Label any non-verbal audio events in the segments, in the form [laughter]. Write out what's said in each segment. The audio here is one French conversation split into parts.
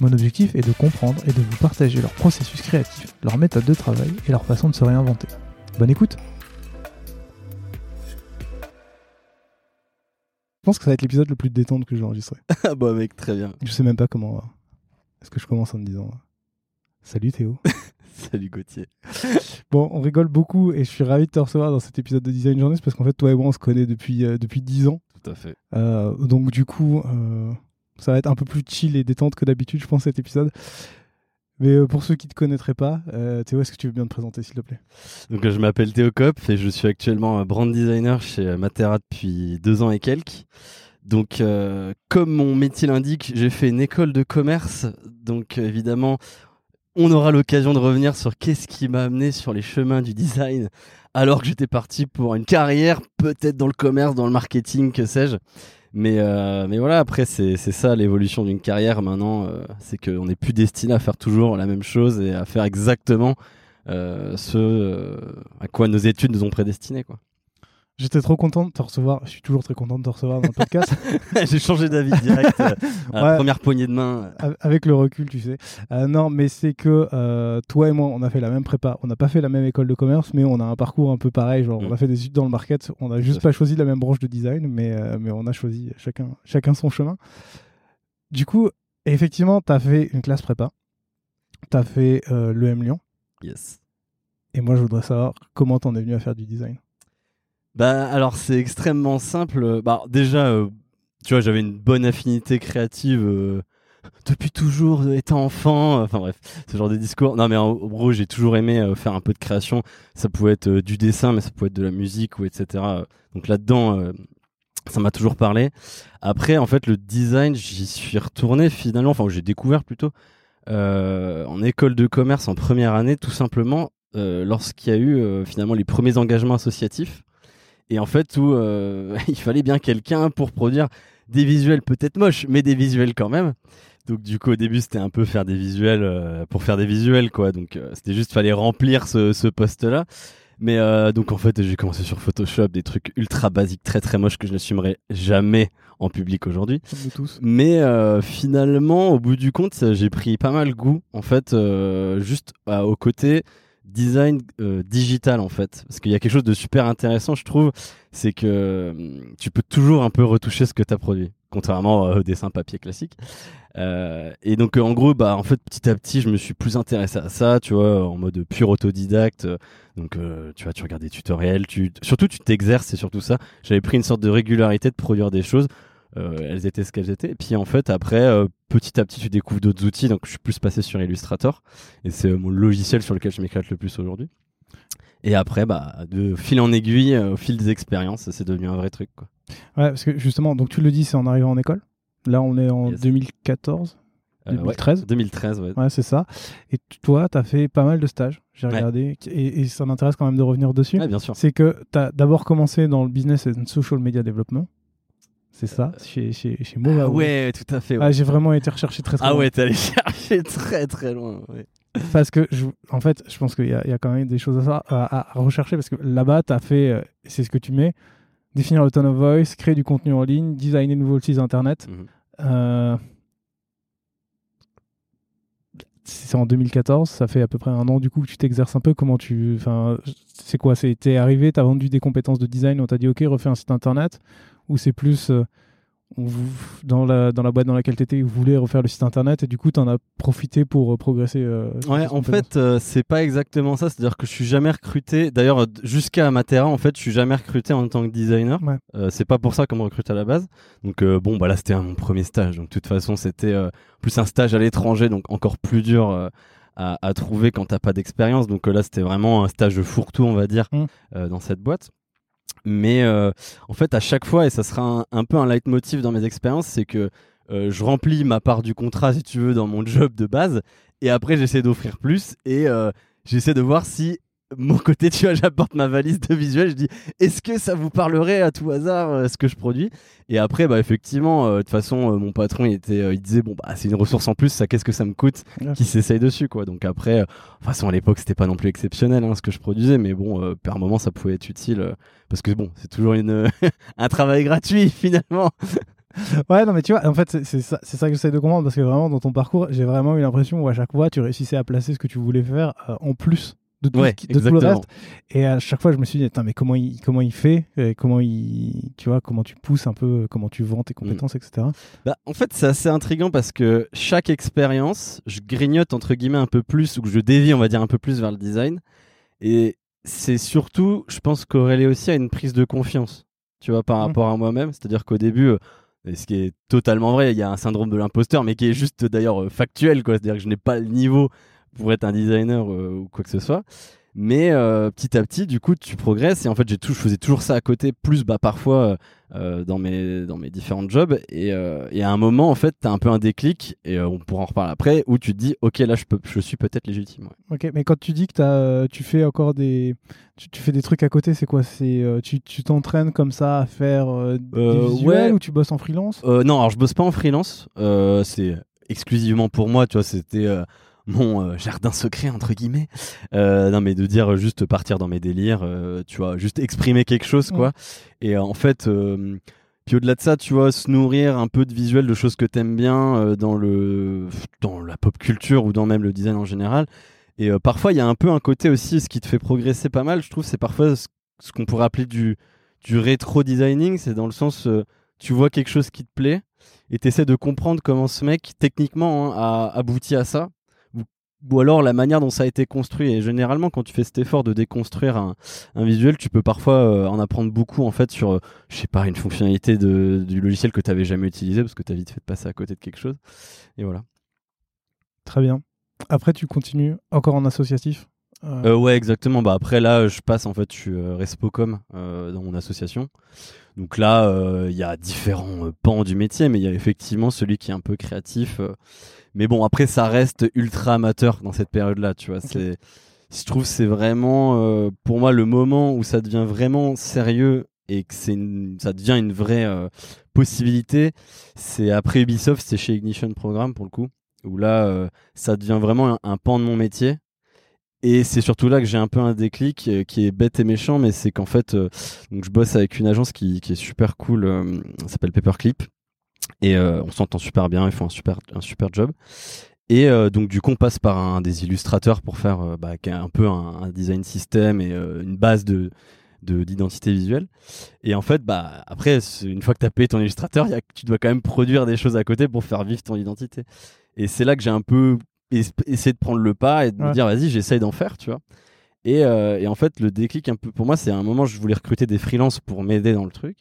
Mon objectif est de comprendre et de vous partager leur processus créatif, leur méthode de travail et leur façon de se réinventer. Bonne écoute Je pense que ça va être l'épisode le plus détente que j'ai enregistré. [laughs] Ah bah mec, très bien. Je sais même pas comment... Est-ce que je commence en me disant... Salut Théo [laughs] Salut Gauthier. [laughs] Bon, on rigole beaucoup et je suis ravi de te recevoir dans cet épisode de Design Journeys parce qu'en fait, toi et moi, on se connaît depuis, euh, depuis 10 ans. Tout à fait. Euh, donc, du coup, euh, ça va être un peu plus chill et détente que d'habitude, je pense, cet épisode. Mais euh, pour ceux qui ne te connaîtraient pas, euh, Théo, est-ce que tu veux bien te présenter, s'il te plaît? Donc je m'appelle Théo Kopp et je suis actuellement euh, brand designer chez Matera depuis deux ans et quelques. Donc, euh, comme mon métier l'indique, j'ai fait une école de commerce. Donc, euh, évidemment, on aura l'occasion de revenir sur qu'est-ce qui m'a amené sur les chemins du design, alors que j'étais parti pour une carrière, peut-être dans le commerce, dans le marketing, que sais-je. Mais, euh, mais voilà, après, c'est ça l'évolution d'une carrière maintenant. euh, c'est qu'on n'est plus destiné à faire toujours la même chose et à faire exactement euh, ce euh, à quoi nos études nous ont prédestinés. Quoi. J'étais trop content de te recevoir. Je suis toujours très content de te recevoir dans le podcast. [laughs] J'ai changé d'avis direct euh, Ouais. première poignée de main. Av- Avec le recul, tu sais. Euh, non, mais c'est que euh, toi et moi, on a fait la même prépa. On n'a pas fait la même école de commerce, mais on a un parcours un peu pareil. Genre, Mm. on a fait des études dans le market. On n'a juste pas choisi la même branche de design, mais, euh, mais on a choisi chacun, chacun son chemin. Du coup, effectivement, tu as fait une classe prépa. Tu as fait euh, l'EM Lyon. Yes. Et moi, je voudrais savoir comment t'en es venu à faire du design. Bah alors c'est extrêmement simple. Bah déjà, euh, tu vois, j'avais une bonne affinité créative euh, depuis toujours, euh, étant enfant. Enfin bref, ce genre de discours. Non mais en gros, j'ai toujours aimé faire un peu de création. Ça pouvait être du dessin, mais ça pouvait être de la musique ou etc. Donc là-dedans, ça m'a toujours parlé. Après, en fait, le design, j'y suis retourné finalement. Enfin, j'ai découvert plutôt en école de commerce en première année, tout simplement lorsqu'il y a eu finalement les premiers engagements associatifs. Et en fait, où euh, [laughs] il fallait bien quelqu'un pour produire des visuels peut-être moches, mais des visuels quand même. Donc du coup, au début, c'était un peu faire des visuels euh, pour faire des visuels, quoi. Donc euh, c'était juste fallait remplir ce, ce poste-là. Mais donc en fait, j'ai commencé sur Photoshop, des trucs ultra basiques, très très moches que je n'assumerai jamais en public aujourd'hui. Mais finalement, au bout du compte, j'ai pris pas mal goût, en fait, juste euh, au côté design euh, digital, en fait. Parce qu'il y a quelque chose de super intéressant, je trouve, c'est que hum, tu peux toujours un peu retoucher ce que tu as produit, contrairement euh, au dessin papier classique. Euh, et donc, en gros, bah, en fait, petit à petit, je me suis plus intéressé à ça, tu vois, en mode pur autodidacte. Donc, tu vois, tu regardes des tutoriels, tu... surtout, tu t'exerces, c'est surtout ça. J'avais pris une sorte de régularité de produire des choses. Euh, elles étaient ce qu'elles étaient. Et puis en fait, après, euh, petit à petit, tu découvres d'autres outils. Donc je suis plus passé sur Illustrator. Et c'est euh, mon logiciel sur lequel je m'éclate le plus aujourd'hui. Et après, bah, de fil en aiguille, au fil des expériences, c'est devenu un vrai truc. Quoi. Ouais, parce que justement, donc tu le dis, c'est en arrivant en école. Là, on est en Yes. 2014, Euh, ouais, 2013. 2013, ouais. Ouais, c'est ça. Et toi, tu as fait pas mal de stages, j'ai Ouais. regardé, et, et ça m'intéresse quand même de revenir dessus. Bien sûr. C'est que tu as d'abord commencé dans le business and social media development. C'est ça, chez, chez, chez Mova. Ah ouais, tout à fait. ouais. Ah, j'ai vraiment été recherché très très Ah loin. ouais, t'es allé [laughs] chercher très très loin. ouais. Parce que, je, en fait, je pense qu'il y, a- il y a quand même des choses à, à- à rechercher parce que là-bas, tu as fait, euh, c'est ce que tu mets, définir le tone of voice, créer du contenu en ligne, designer de nouveaux sites internet. Mhm. Euh, C'est en 2014, ça fait à peu près un an du coup que tu t'exerces un peu. Comment tu. Enfin, c'est quoi? C'est T'es arrivé, t'as vendu des compétences de design, on t'a dit ok, refais un site internet Ou c'est plus. euh, on vous- dans, la, dans la boîte dans laquelle tu étais, vous voulez refaire le site internet et du coup, tu en as profité pour euh, progresser. euh, Ouais, en fait, euh, c'est pas exactement ça. C'est-à-dire que je suis jamais recruté. D'ailleurs, jusqu'à Matera, en fait, je suis jamais recruté en tant que designer. Ouais. Euh, c'est pas pour ça qu'on me recrute à la base. Donc, bon, bah là, c'était mon premier stage. Donc, de toute façon, c'était plus un stage à l'étranger, donc encore plus dur à, à trouver quand t'as pas d'expérience. Donc là, c'était vraiment un stage fourre-tout, on va dire, Mm. euh, dans cette boîte. Mais euh, en fait, à chaque fois, et ça sera un, un peu un leitmotiv dans mes expériences, c'est que euh, je remplis ma part du contrat, si tu veux, dans mon job de base, et après, j'essaie d'offrir plus, et euh, j'essaie de voir si, mon côté, tu vois, j'apporte ma valise de visuel, je dis, est-ce que ça vous parlerait à tout hasard euh, ce que je produis? Et après, bah, effectivement, euh, de toute façon, euh, mon patron, il, était, il disait, bon, bah, c'est une ressource en plus, ça, qu'est-ce que ça me coûte Ouais. qui s'essaye dessus, quoi. Donc après, de toute façon, à l'époque, c'était pas non plus exceptionnel hein, ce que je produisais, mais bon, par moment, ça pouvait être utile. parce que bon, c'est toujours une, [laughs] un travail gratuit [laughs] finalement. Ouais, non, mais tu vois, en fait, c'est- ça, ça que j'essaie de comprendre parce que vraiment, dans ton parcours, j'ai vraiment eu l'impression où à chaque fois, tu réussissais à placer ce que tu voulais faire euh, en plus de tout, Ouais, ce qui- de tout le reste. Et à chaque fois, je me suis dit, mais comment il, comment il fait Et Comment il, tu vois, comment tu pousses un peu, comment tu vends tes compétences, etc. Bah, en fait, c'est assez intriguant parce que chaque expérience, je grignote entre guillemets un peu plus ou que je dévie, on va dire, un peu plus vers le design. Et c'est surtout, je pense, corrélé aussi à une prise de confiance, tu vois, par Mhm. rapport à moi-même. C'est-à-dire qu'au début, euh, et ce qui est totalement vrai, il y a un syndrome de l'imposteur, mais qui est juste d'ailleurs euh, factuel, quoi. C'est-à-dire que je n'ai pas le niveau pour être un designer euh, ou quoi que ce soit. Mais euh, petit à petit, du coup, tu progresses. Et en fait, j'ai tout, je faisais toujours ça à côté, plus bah, parfois euh, dans, mes, dans mes différents jobs. Et, euh, et à un moment, en fait, tu as un peu un déclic, et on pourra en reparler après, où tu te dis, OK, là, je, peux, je suis peut-être légitime. ouais. Ok, mais quand tu dis que euh, tu fais encore des, tu, tu fais des trucs à côté, c'est quoi? C'est tu tu t'entraînes comme ça à faire des visuels ouais. ou tu bosses en freelance? Non, alors je bosse pas en freelance. C'est exclusivement pour moi, tu vois. C'était mon euh, jardin secret entre guillemets. Euh, non, mais de dire juste partir dans mes délires, euh, tu vois, juste exprimer quelque chose, quoi. Et euh, en fait. euh, puis au-delà de ça, tu vois, se nourrir un peu de visuels, de choses que t'aimes bien euh, dans le dans la pop culture ou dans même le design en général. Et euh, parfois, il y a un peu un côté aussi, ce qui te fait progresser pas mal, je trouve, c'est parfois ce, ce qu'on pourrait appeler du du rétro designing, c'est dans le sens, euh, tu vois quelque chose qui te plaît et t'essaies de comprendre comment ce mec techniquement hein, a abouti à ça ou, alors la manière dont ça a été construit et généralement quand tu fais cet effort de déconstruire un, visuel tu peux parfois euh, en apprendre beaucoup en fait sur euh, je sais pas une fonctionnalité du logiciel que tu avais jamais utilisé parce que tu as vite fait de passer à côté de quelque chose et voilà Très bien. Après, tu continues encore en associatif? Euh, ouais, exactement. Bah après là, je passe en fait, je suis euh, Respocom euh, dans mon association. Donc là, euh, il y a différents euh, pans du métier, mais il y a effectivement celui qui est un peu créatif. euh. Mais bon, après, ça reste ultra amateur dans cette période-là, tu vois. C'est, je trouve, que c'est vraiment euh, pour moi le moment où ça devient vraiment sérieux et que c'est, une- ça devient une vraie euh, possibilité. C'est après Ubisoft, c'est chez Ignition Programme pour le coup, où là, euh, ça devient vraiment un, un pan de mon métier. Et c'est surtout là que j'ai un peu un déclic euh, qui est bête et méchant, mais c'est qu'en fait, euh, je bosse avec une agence qui, est super cool, euh, s'appelle Paperclip, et euh, on s'entend super bien, ils font un super, un super job. Et donc du coup, on passe par un des illustrateurs pour faire bah, un peu un, design système et une base de de- d'identité visuelle. Et en fait, bah après, une fois que tu as payé ton illustrateur, tu dois quand même produire des choses à côté pour faire vivre ton identité. Et c'est là que j'ai un peu es- essayé de prendre le pas et de me dire, vas-y, j'essaye d'en faire, tu vois. Et, euh, et en fait, le déclic un peu pour moi, c'est à un moment, je voulais recruter des freelances pour m'aider dans le truc.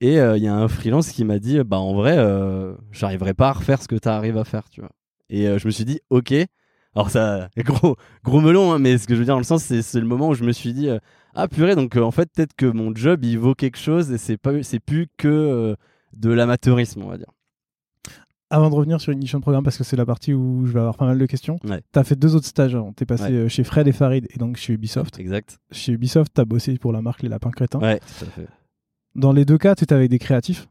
Et euh, il y a un freelance qui m'a dit, bah en vrai, euh, j'arriverai pas à refaire ce que tu arrives à faire, tu vois. Et je me suis dit, ok. Alors ça, [laughs] gros, gros melon, hein, mais ce que je veux dire dans le sens, c'est c'est le moment où je me suis dit, ah purée, donc en fait, peut-être que mon job, il vaut quelque chose et c'est pas, c'est plus que de l'amateurisme, on va dire. Avant de revenir sur Ignition Programme, parce que c'est la partie où je vais avoir pas mal de questions, Ouais. tu as fait deux autres stages avant. Tu es passé Ouais. euh, chez Fred et Farid et donc chez Ubisoft. Exact. Chez Ubisoft, tu as bossé pour la marque Les Lapins Crétins. Ouais, tout à fait. Dans les deux cas, tu étais avec des créatifs.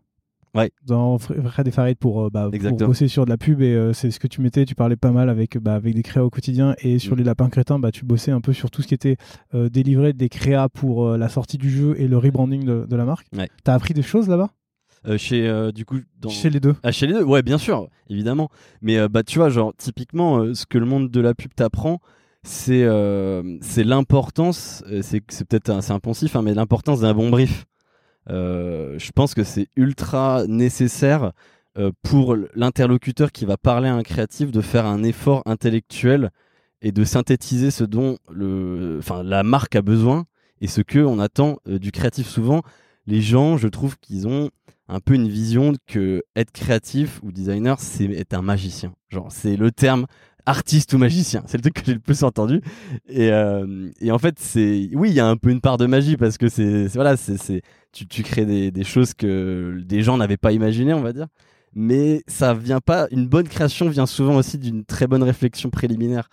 Ouais. Dans Fr- Fred et Farid pour, euh, bah, pour bosser sur de la pub et euh, c'est ce que tu mettais. Tu parlais pas mal avec, bah, avec des créas au quotidien et sur Mm. les Lapins Crétins, bah, tu bossais un peu sur tout ce qui était euh, délivré des créas pour la sortie du jeu et le rebranding de, de la marque. Ouais. Tu as appris des choses là-bas? Euh, chez, euh, du coup, dans... Chez les deux Ah, chez les deux, ouais, bien sûr, évidemment. Mais euh, bah, tu vois, genre, typiquement, ce que le monde de la pub t'apprend, c'est c'est l'importance, c'est c'est peut-être un- c'est impensif, hein, mais l'importance d'un bon brief. je pense que c'est ultra nécessaire pour l'interlocuteur qui va parler à un créatif de faire un effort intellectuel et de synthétiser ce dont le, enfin, la marque a besoin et ce que on attend du créatif. Souvent, les gens, je trouve qu'ils ont un peu une vision que être créatif ou designer, c'est être un magicien. Genre, c'est le terme artiste ou magicien. C'est le truc que j'ai le plus entendu. Et, euh, en fait, c'est oui, il y a un peu une part de magie parce que c'est voilà, c'est tu, tu crées des, des, choses que des gens n'avaient pas imaginées, on va dire. Mais ça vient pas. Une bonne création vient souvent aussi d'une très bonne réflexion préliminaire.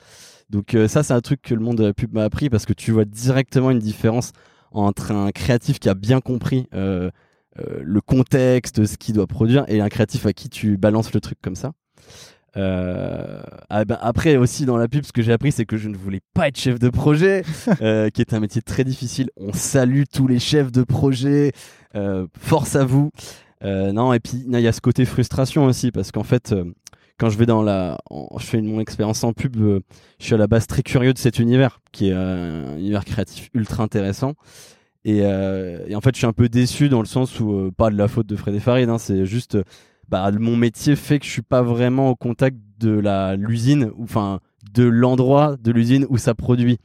Donc euh, ça, c'est un truc que le monde de la pub m'a appris parce que tu vois directement une différence entre un créatif qui a bien compris euh, euh, le contexte, ce qu'il doit produire, et un créatif à qui tu balances le truc comme ça. Euh, ah ben, après aussi dans la pub, ce que j'ai appris, c'est que je ne voulais pas être chef de projet, [laughs] euh, qui est un métier très difficile. On salue tous les chefs de projet, force à vous. non, et puis il y a ce côté frustration aussi, parce qu'en fait, quand je vais dans la, je fais mon expérience en pub, je suis à la base très curieux de cet univers, qui est un univers créatif ultra intéressant. Euh, et, en fait, je suis un peu déçu dans le sens où, euh, pas de la faute de Fred et Farid, hein, c'est juste, bah, mon métier fait que je suis pas vraiment au contact de la l'usine, enfin, de l'endroit de l'usine où ça produit.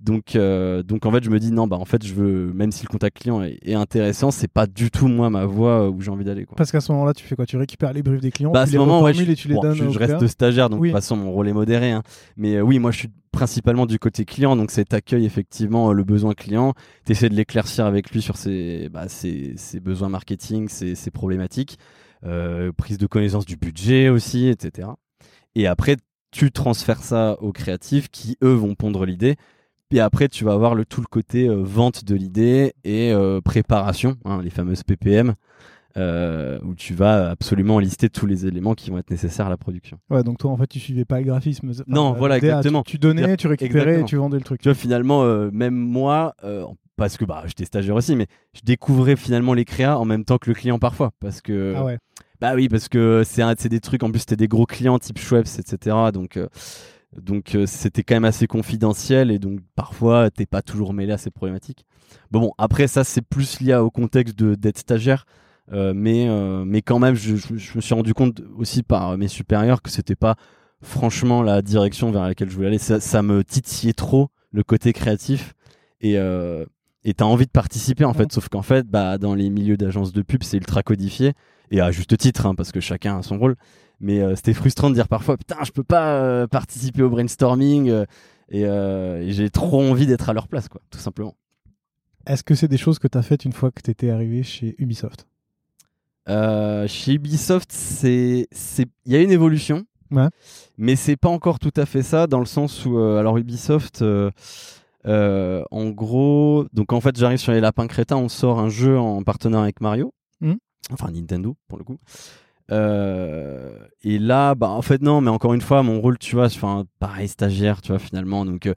Donc, euh, donc en fait, je me dis non, bah en fait, je veux, même si le contact client est, intéressant, c'est pas du tout moi ma voie où j'ai envie d'aller. Parce qu'à ce moment-là, tu fais quoi? Tu récupères les briefs des clients, bah, à ce moment, je, et tu les donnes je, reste stagiaire, donc de toute façon, mon rôle est modéré. Hein. Mais oui, moi, je suis principalement du côté client, donc c'est accueil effectivement le besoin client, tu essaies de l'éclaircir avec lui sur ses, bah, ses, ses besoins marketing, ses, ses problématiques, euh, prise de connaissance du budget aussi, etc. Et après, tu transfères ça aux créatifs qui, eux, vont pondre l'idée et après, tu vas avoir le, tout le côté euh, vente de l'idée et euh, préparation, hein, les fameuses PPM, euh, où tu vas absolument lister tous les éléments qui vont être nécessaires à la production. Ouais, donc toi, en fait, tu suivais pas le graphisme. non, voilà, exactement. Tu, donnais, tu récupérais et tu vendais le truc. Tu vois, finalement, même moi, parce que bah, j'étais stagiaire aussi, mais je découvrais finalement les créas en même temps que le client parfois. Parce que. Ah ouais. Bah oui, parce que c'est des trucs, en plus, c'était des gros clients type Schweppes, etc. Donc. Donc euh, c'était quand même assez confidentiel et donc parfois t'es pas toujours mêlé à ces problématiques. Bon, bon après ça c'est plus lié au contexte d'être stagiaire, euh, mais euh, mais quand même je, me suis rendu compte aussi par mes supérieurs que c'était pas franchement la direction vers laquelle je voulais aller. Ça, me titillait trop le côté créatif. Et et t'as envie de participer en fait, sauf qu'en fait bah dans les milieux d'agences de pub c'est ultra codifié. Et à juste titre hein, parce que chacun a son rôle mais euh, c'était frustrant de dire parfois putain je peux pas euh, participer au brainstorming euh, et, j'ai trop envie d'être à leur place quoi tout simplement. Est-ce que c'est des choses que tu as faites une fois que tu étais arrivé chez Ubisoft? Chez Ubisoft c'est c'est il y a une évolution. Ouais. mais c'est pas encore tout à fait ça dans le sens où alors Ubisoft en gros donc en fait j'arrive sur les lapins crétins on sort un jeu en partenariat avec Mario. Mmh. enfin Nintendo pour le coup euh, et là, bah en fait non, mais encore une fois, mon rôle, tu vois, enfin pareil stagiaire, tu vois finalement. Donc euh,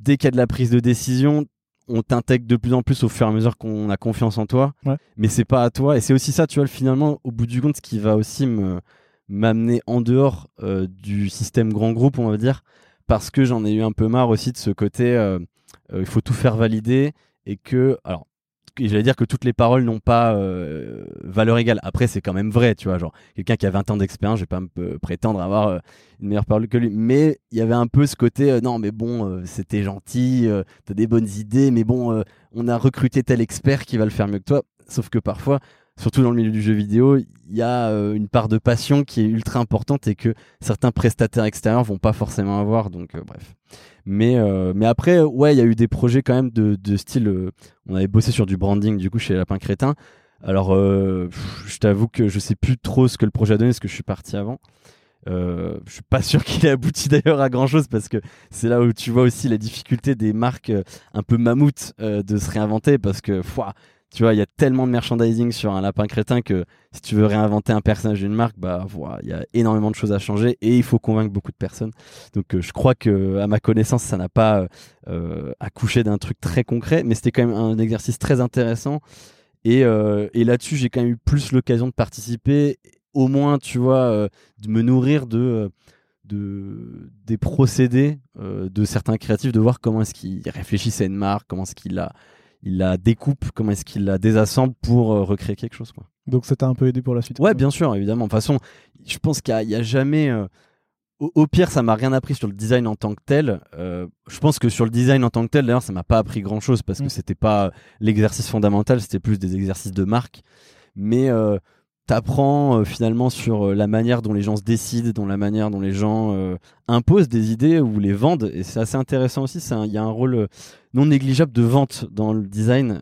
dès qu'il y a de la prise de décision, on t'intègre de plus en plus au fur et à mesure qu'on a confiance en toi. Mais c'est pas à toi. Et c'est aussi ça, tu vois, finalement, au bout du compte, ce qui va aussi me m'amener en dehors euh, du système grand groupe, on va dire, parce que j'en ai eu un peu marre aussi de ce côté. il faut tout faire valider et que alors j'allais dire que toutes les paroles n'ont pas euh, valeur égale. Après, c'est quand même vrai, tu vois. Genre, quelqu'un qui a 20 ans d'expérience, je vais pas me prétendre avoir euh, une meilleure parole que lui. Mais il y avait un peu ce côté, euh, non, mais bon, c'était gentil, t'as des bonnes idées, mais bon, on a recruté tel expert qui va le faire mieux que toi. Sauf que parfois, surtout dans le milieu du jeu vidéo, il y a une part de passion qui est ultra importante et que certains prestataires extérieurs vont pas forcément avoir. Donc, bref. Mais, euh, mais après, ouais, il y a eu des projets quand même de, de style. Euh, on avait bossé sur du branding du coup chez Lapin Crétin. Alors, euh, je t'avoue que je sais plus trop ce que le projet a donné, parce que je suis parti avant. Euh, je suis pas sûr [laughs] qu'il ait abouti d'ailleurs à grand chose parce que c'est là où tu vois aussi la difficulté des marques un peu mammouth de se réinventer parce que tu vois, il y a tellement de merchandising sur un lapin crétin que si tu veux réinventer un personnage d'une marque, bah voilà, il y a énormément de choses à changer et il faut convaincre beaucoup de personnes. Donc euh, je crois que à ma connaissance, ça n'a pas euh, accouché d'un truc très concret, mais c'était quand même un exercice très intéressant. Et, euh, là-dessus, j'ai quand même eu plus l'occasion de participer, au moins, tu vois, de me nourrir de de des procédés de certains créatifs, de voir comment est-ce qu'ils réfléchissaient à une marque, comment est-ce qu'ils la il la découpe, comment est-ce qu'il la désassemble pour recréer quelque chose. Quoi. Donc ça t'a un peu aidé pour la suite Ouais, bien sûr, évidemment. De toute façon, je pense qu'il n'y a, jamais. Au, pire, ça m'a rien appris sur le design en tant que tel. je pense que sur le design en tant que tel, d'ailleurs, ça m'a pas appris grand chose parce que mm. c'était pas l'exercice fondamental, c'était plus des exercices de marque. Mais t'apprends euh, finalement sur euh, la manière dont les gens se décident, dont la manière dont les gens euh, imposent des idées ou les vendent. Et c'est assez intéressant aussi. Il y a un rôle non négligeable de vente dans le design.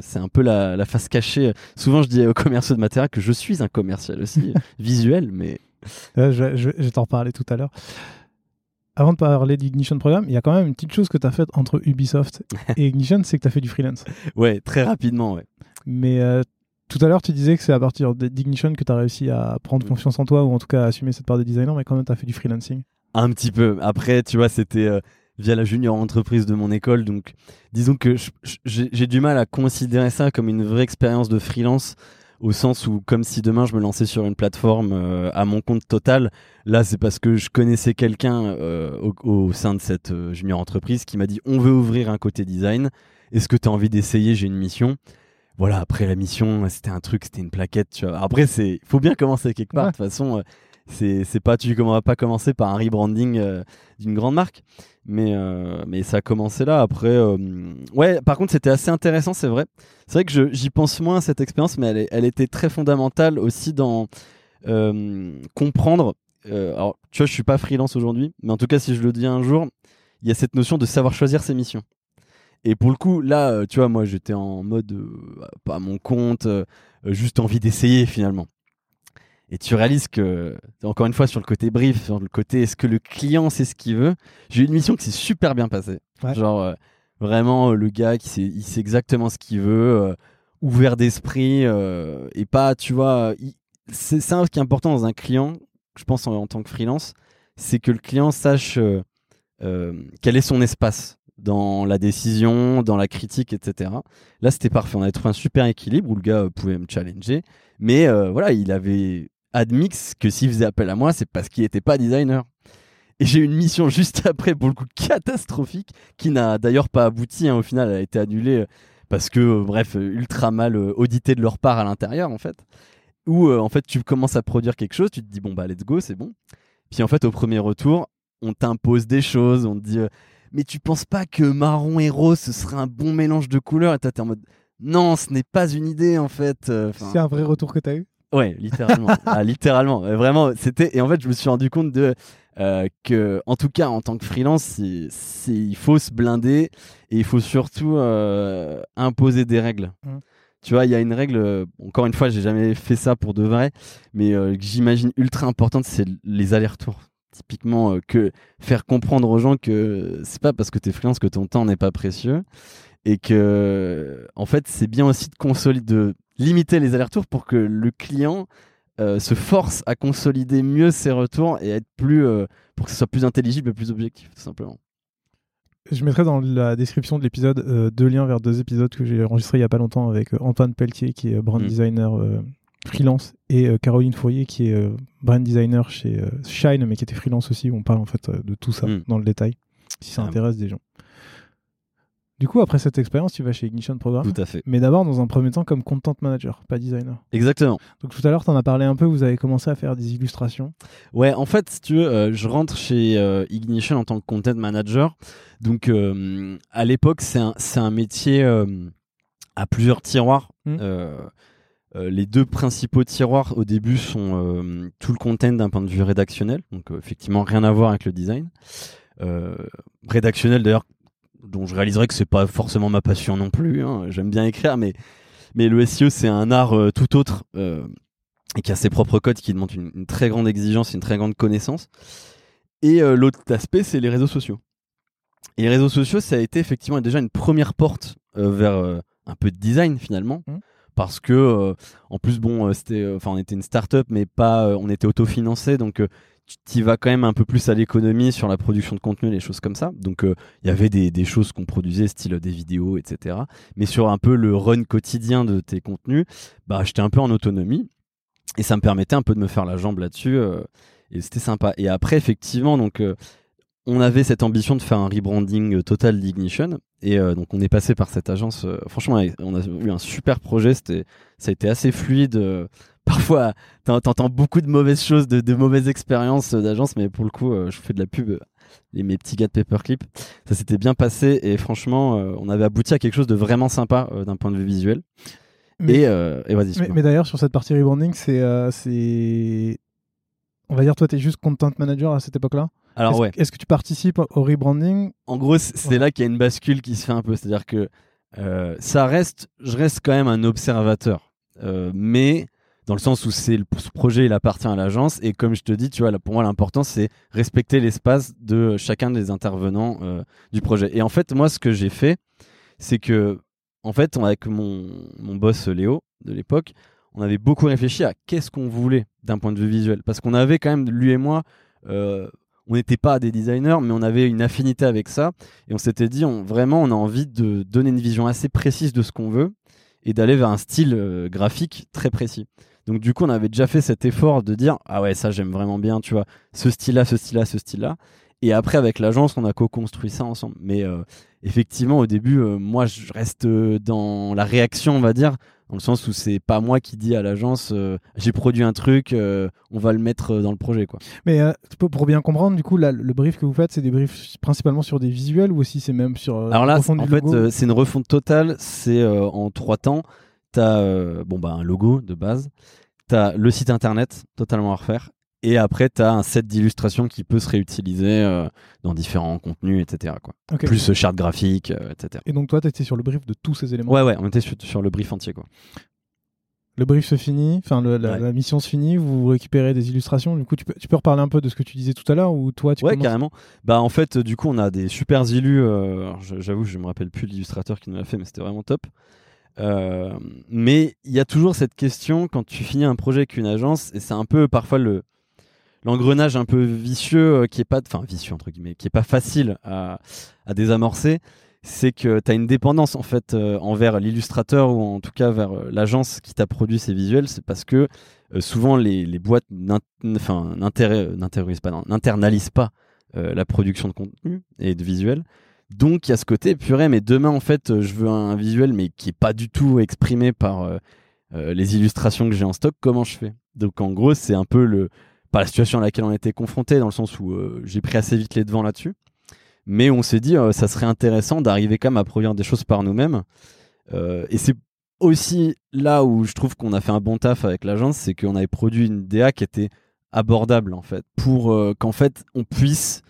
c'est un peu la, la, face cachée. Souvent, je dis aux commerciaux de matériel que je suis un commercial aussi, [laughs] visuel, mais. je, je, vais t'en reparler tout à l'heure. Avant de parler d'Ignition Programme, il y a quand même une petite chose que tu as faite entre Ubisoft [laughs] et Ignition, c'est que tu as fait du freelance. Ouais, très rapidement, ouais. Mais tout à l'heure, tu disais que c'est à partir d'Ignition que tu as réussi à prendre mm. confiance en toi ou en tout cas à assumer cette part de designer, mais quand même, tu as fait du freelancing. Un petit peu. Après, tu vois, c'était euh, via la junior entreprise de mon école. Donc, disons que j'ai du mal à considérer ça comme une vraie expérience de freelance au sens où, comme si demain je me lançais sur une plateforme euh, à mon compte total, là c'est parce que je connaissais quelqu'un euh, au, sein de cette junior entreprise qui m'a dit on veut ouvrir un côté design. Est-ce que tu as envie d'essayer? J'ai une mission voilà, après la mission, c'était un truc, c'était une plaquette. Tu vois. Après, c'est, faut bien commencer quelque part. De toute façon, euh, c'est, c'est pas, tu vas pas commencer par un rebranding euh, d'une grande marque, mais, euh, mais ça a commencé là. Après, ouais. Par contre, c'était assez intéressant, c'est vrai. C'est vrai que j'y pense moins à cette expérience, mais elle, elle était très fondamentale aussi dans comprendre. alors, tu vois, je suis pas freelance aujourd'hui, mais en tout cas, si je le dis un jour, il y a cette notion de savoir choisir ses missions. Et pour le coup, là, euh, tu vois, moi, j'étais en mode euh, pas à mon compte, euh, juste envie d'essayer finalement. Et tu réalises que, encore une fois, sur le côté brief, sur le côté est-ce que le client sait ce qu'il veut, j'ai eu une mission qui s'est super bien passée. Genre, vraiment, le gars, qui sait, il sait exactement ce qu'il veut, ouvert d'esprit, et pas, tu vois, c'est ça qui est important dans un client, je pense en tant que freelance, c'est que le client sache quel est son espace dans la décision, dans la critique, etc. Là, c'était parfait. On avait trouvé un super équilibre où le gars euh, pouvait me challenger. Mais euh, voilà, il avait admis que s'il faisait appel à moi, c'est parce qu'il n'était pas designer. Et j'ai eu une mission [laughs] juste après, pour le coup, catastrophique, qui n'a d'ailleurs pas abouti. Hein. Au final, elle a été annulée euh, parce que, bref, ultra mal audité de leur part à l'intérieur, en fait. Où, en fait, tu commences à produire quelque chose, tu te dis, bon, bah, let's go, c'est bon. Puis, en fait, au premier retour, on t'impose des choses, on te dit mais tu penses pas que marron et rose ce serait un bon mélange de couleurs? Et toi t'es en mode non ce n'est pas une idée en fait euh, c'est un vrai retour que t'as eu? Ouais littéralement. [laughs] Ah, littéralement. Vraiment c'était et en fait je me suis rendu compte de euh, que en tout cas en tant que freelance il faut se blinder et il faut surtout euh, imposer des règles. Mmh. Tu vois, il y a une règle, encore une fois, j'ai jamais fait ça pour de vrai, mais que j'imagine ultra importante, c'est les allers-retours typiquement euh, que faire comprendre aux gens que c'est pas parce que tu es freelance que ton temps n'est pas précieux et que en fait c'est bien aussi de consolider de limiter les allers-retours pour que le client euh, se force à consolider mieux ses retours et être plus euh, pour que ce soit plus intelligible et plus objectif tout simplement. Je mettrai dans la description de l'épisode deux liens vers deux épisodes que j'ai enregistrés il y a pas longtemps avec Antoine Pelletier qui est brand mm. designer freelance et euh, Caroline Fourier qui est euh, brand designer chez euh, Shine mais qui était freelance aussi on parle en fait de tout ça hmm. dans le détail si ça ah. intéresse des gens. Du coup après cette expérience tu vas chez Ignition Programme. Tout à fait. Mais d'abord dans un premier temps comme content manager pas designer. Exactement. Donc tout à l'heure tu en as parlé un peu vous avez commencé à faire des illustrations. Ouais en fait si tu veux je rentre chez Ignition en tant que content manager. Donc à l'époque c'est un, un, métier à plusieurs tiroirs hmm. Euh, les deux principaux tiroirs au début sont euh, tout le content d'un point de vue rédactionnel, donc euh, effectivement rien à voir avec le design. rédactionnel d'ailleurs, dont je réaliserai que c'est pas forcément ma passion non plus. Hein. J'aime bien écrire, mais mais le SEO c'est un art tout autre et qui a ses propres codes, qui demandent une, une très grande exigence, une très grande connaissance. Et l'autre aspect c'est les réseaux sociaux. Et les réseaux sociaux, ça a été effectivement déjà une première porte vers un peu de design finalement. Mmh parce que euh, en plus bon euh, c'était euh, enfin on était une start-up mais pas on était autofinancé donc tu y vas quand même un peu plus à l'économie sur la production de contenu, les choses comme ça. Donc il y avait des, des choses qu'on produisait, style des vidéos, etc. Mais sur un peu le run quotidien de tes contenus, bah j'étais un peu en autonomie et ça me permettait un peu de me faire la jambe là-dessus et c'était sympa. Et après effectivement donc on avait cette ambition de faire un rebranding total d'Ignition. Et donc, on est passé par cette agence. franchement, on a eu un super projet. C'était, ça a été assez fluide. [laughs] parfois, t'entends beaucoup de mauvaises choses, de, de mauvaises expériences d'agence, mais pour le coup, je fais de la pub les, mes petits gars de Paperclip. Ça s'était bien passé et franchement, on avait abouti à quelque chose de vraiment sympa d'un point de vue visuel. Mais, et, et vas-y. Mais, mais d'ailleurs, sur cette partie rebranding, c'est, c'est, on va dire, toi, tu es juste content manager à cette époque-là? Alors est-ce, ouais. Est-ce que tu participes au rebranding? En gros, c'est Ouais. là qu'il y a une bascule qui se fait un peu. C'est-à-dire que euh, ça reste, je reste quand même un observateur, Euh, mais dans le sens où c'est ce projet, il appartient à l'agence. Et comme je te dis, tu vois, là, pour moi, l'important c'est respecter l'espace de chacun des intervenants euh, du projet. Et en fait, moi, ce que j'ai fait, c'est que, en fait, avec mon, mon boss Léo de l'époque, on avait beaucoup réfléchi à qu'est-ce qu'on voulait d'un point de vue visuel. Parce qu'on avait quand même, lui et moi, euh, on n'était pas des designers, mais on avait une affinité avec ça. Et on s'était dit, on, vraiment, on a envie de donner une vision assez précise de ce qu'on veut et d'aller vers un style euh, graphique très précis. Donc du coup, on avait déjà fait cet effort de dire, ah ouais, ça j'aime vraiment bien, tu vois, ce style-là, ce style-là, ce style-là. Et après, avec l'agence, on a co-construit ça ensemble. Mais euh, effectivement, au début, euh, moi, je reste euh, dans la réaction, on va dire, dans le sens où c'est pas moi qui dis à l'agence, euh, j'ai produit un truc, on va le mettre dans le projet, quoi. Mais pour- bien comprendre, du coup, là, le brief que vous faites, c'est des briefs principalement sur des visuels ou aussi c'est même sur. Alors là, en fait, c'est une refonte totale. C'est en trois temps. T'as euh, bon bah un logo de base. T'as le site internet totalement à refaire. Et après, t'as un set d'illustrations qui peut se réutiliser euh, dans différents contenus, etc. Quoi. Plus euh, charte graphique, euh, etc. Et donc toi, tu étais sur le brief de tous ces éléments? Ouais, ouais, on était sur, sur le brief entier, quoi. Le brief se finit, enfin la, Ouais. la mission se finit, vous récupérez des illustrations. Du coup, tu peux, tu peux reparler un peu de ce que tu disais tout à l'heure ou toi, tu ouais, commences- carrément. Bah en fait, du coup, on a des super illus. euh, J'avoue, je me rappelle plus l'illustrateur qui nous l'a fait, mais c'était vraiment top. Euh, mais il y a toujours cette question quand tu finis un projet avec une agence, et c'est un peu parfois le l'engrenage un peu vicieux euh, qui est pas, enfin vicieux entre guillemets, qui est pas facile à, désamorcer. C'est que tu as une dépendance en fait euh, envers l'illustrateur ou en tout cas vers euh, l'agence qui t'a produit ces visuels. C'est parce que souvent les, boîtes n'internalisent pas la production de contenu et de visuels. Donc il y a ce côté purée, mais demain en fait je veux un visuel mais qui est pas du tout exprimé par les illustrations que j'ai en stock. Comment je fais? Donc en gros c'est un peu le pas la situation à laquelle on était confronté dans le sens où euh, j'ai pris assez vite les devants là-dessus. Mais on s'est dit euh, ça serait intéressant d'arriver quand même à produire des choses par nous-mêmes. Euh, et c'est aussi là où je trouve qu'on a fait un bon taf avec l'agence, c'est qu'on avait produit une DA qui était abordable en fait, pour euh, qu'en fait on puisse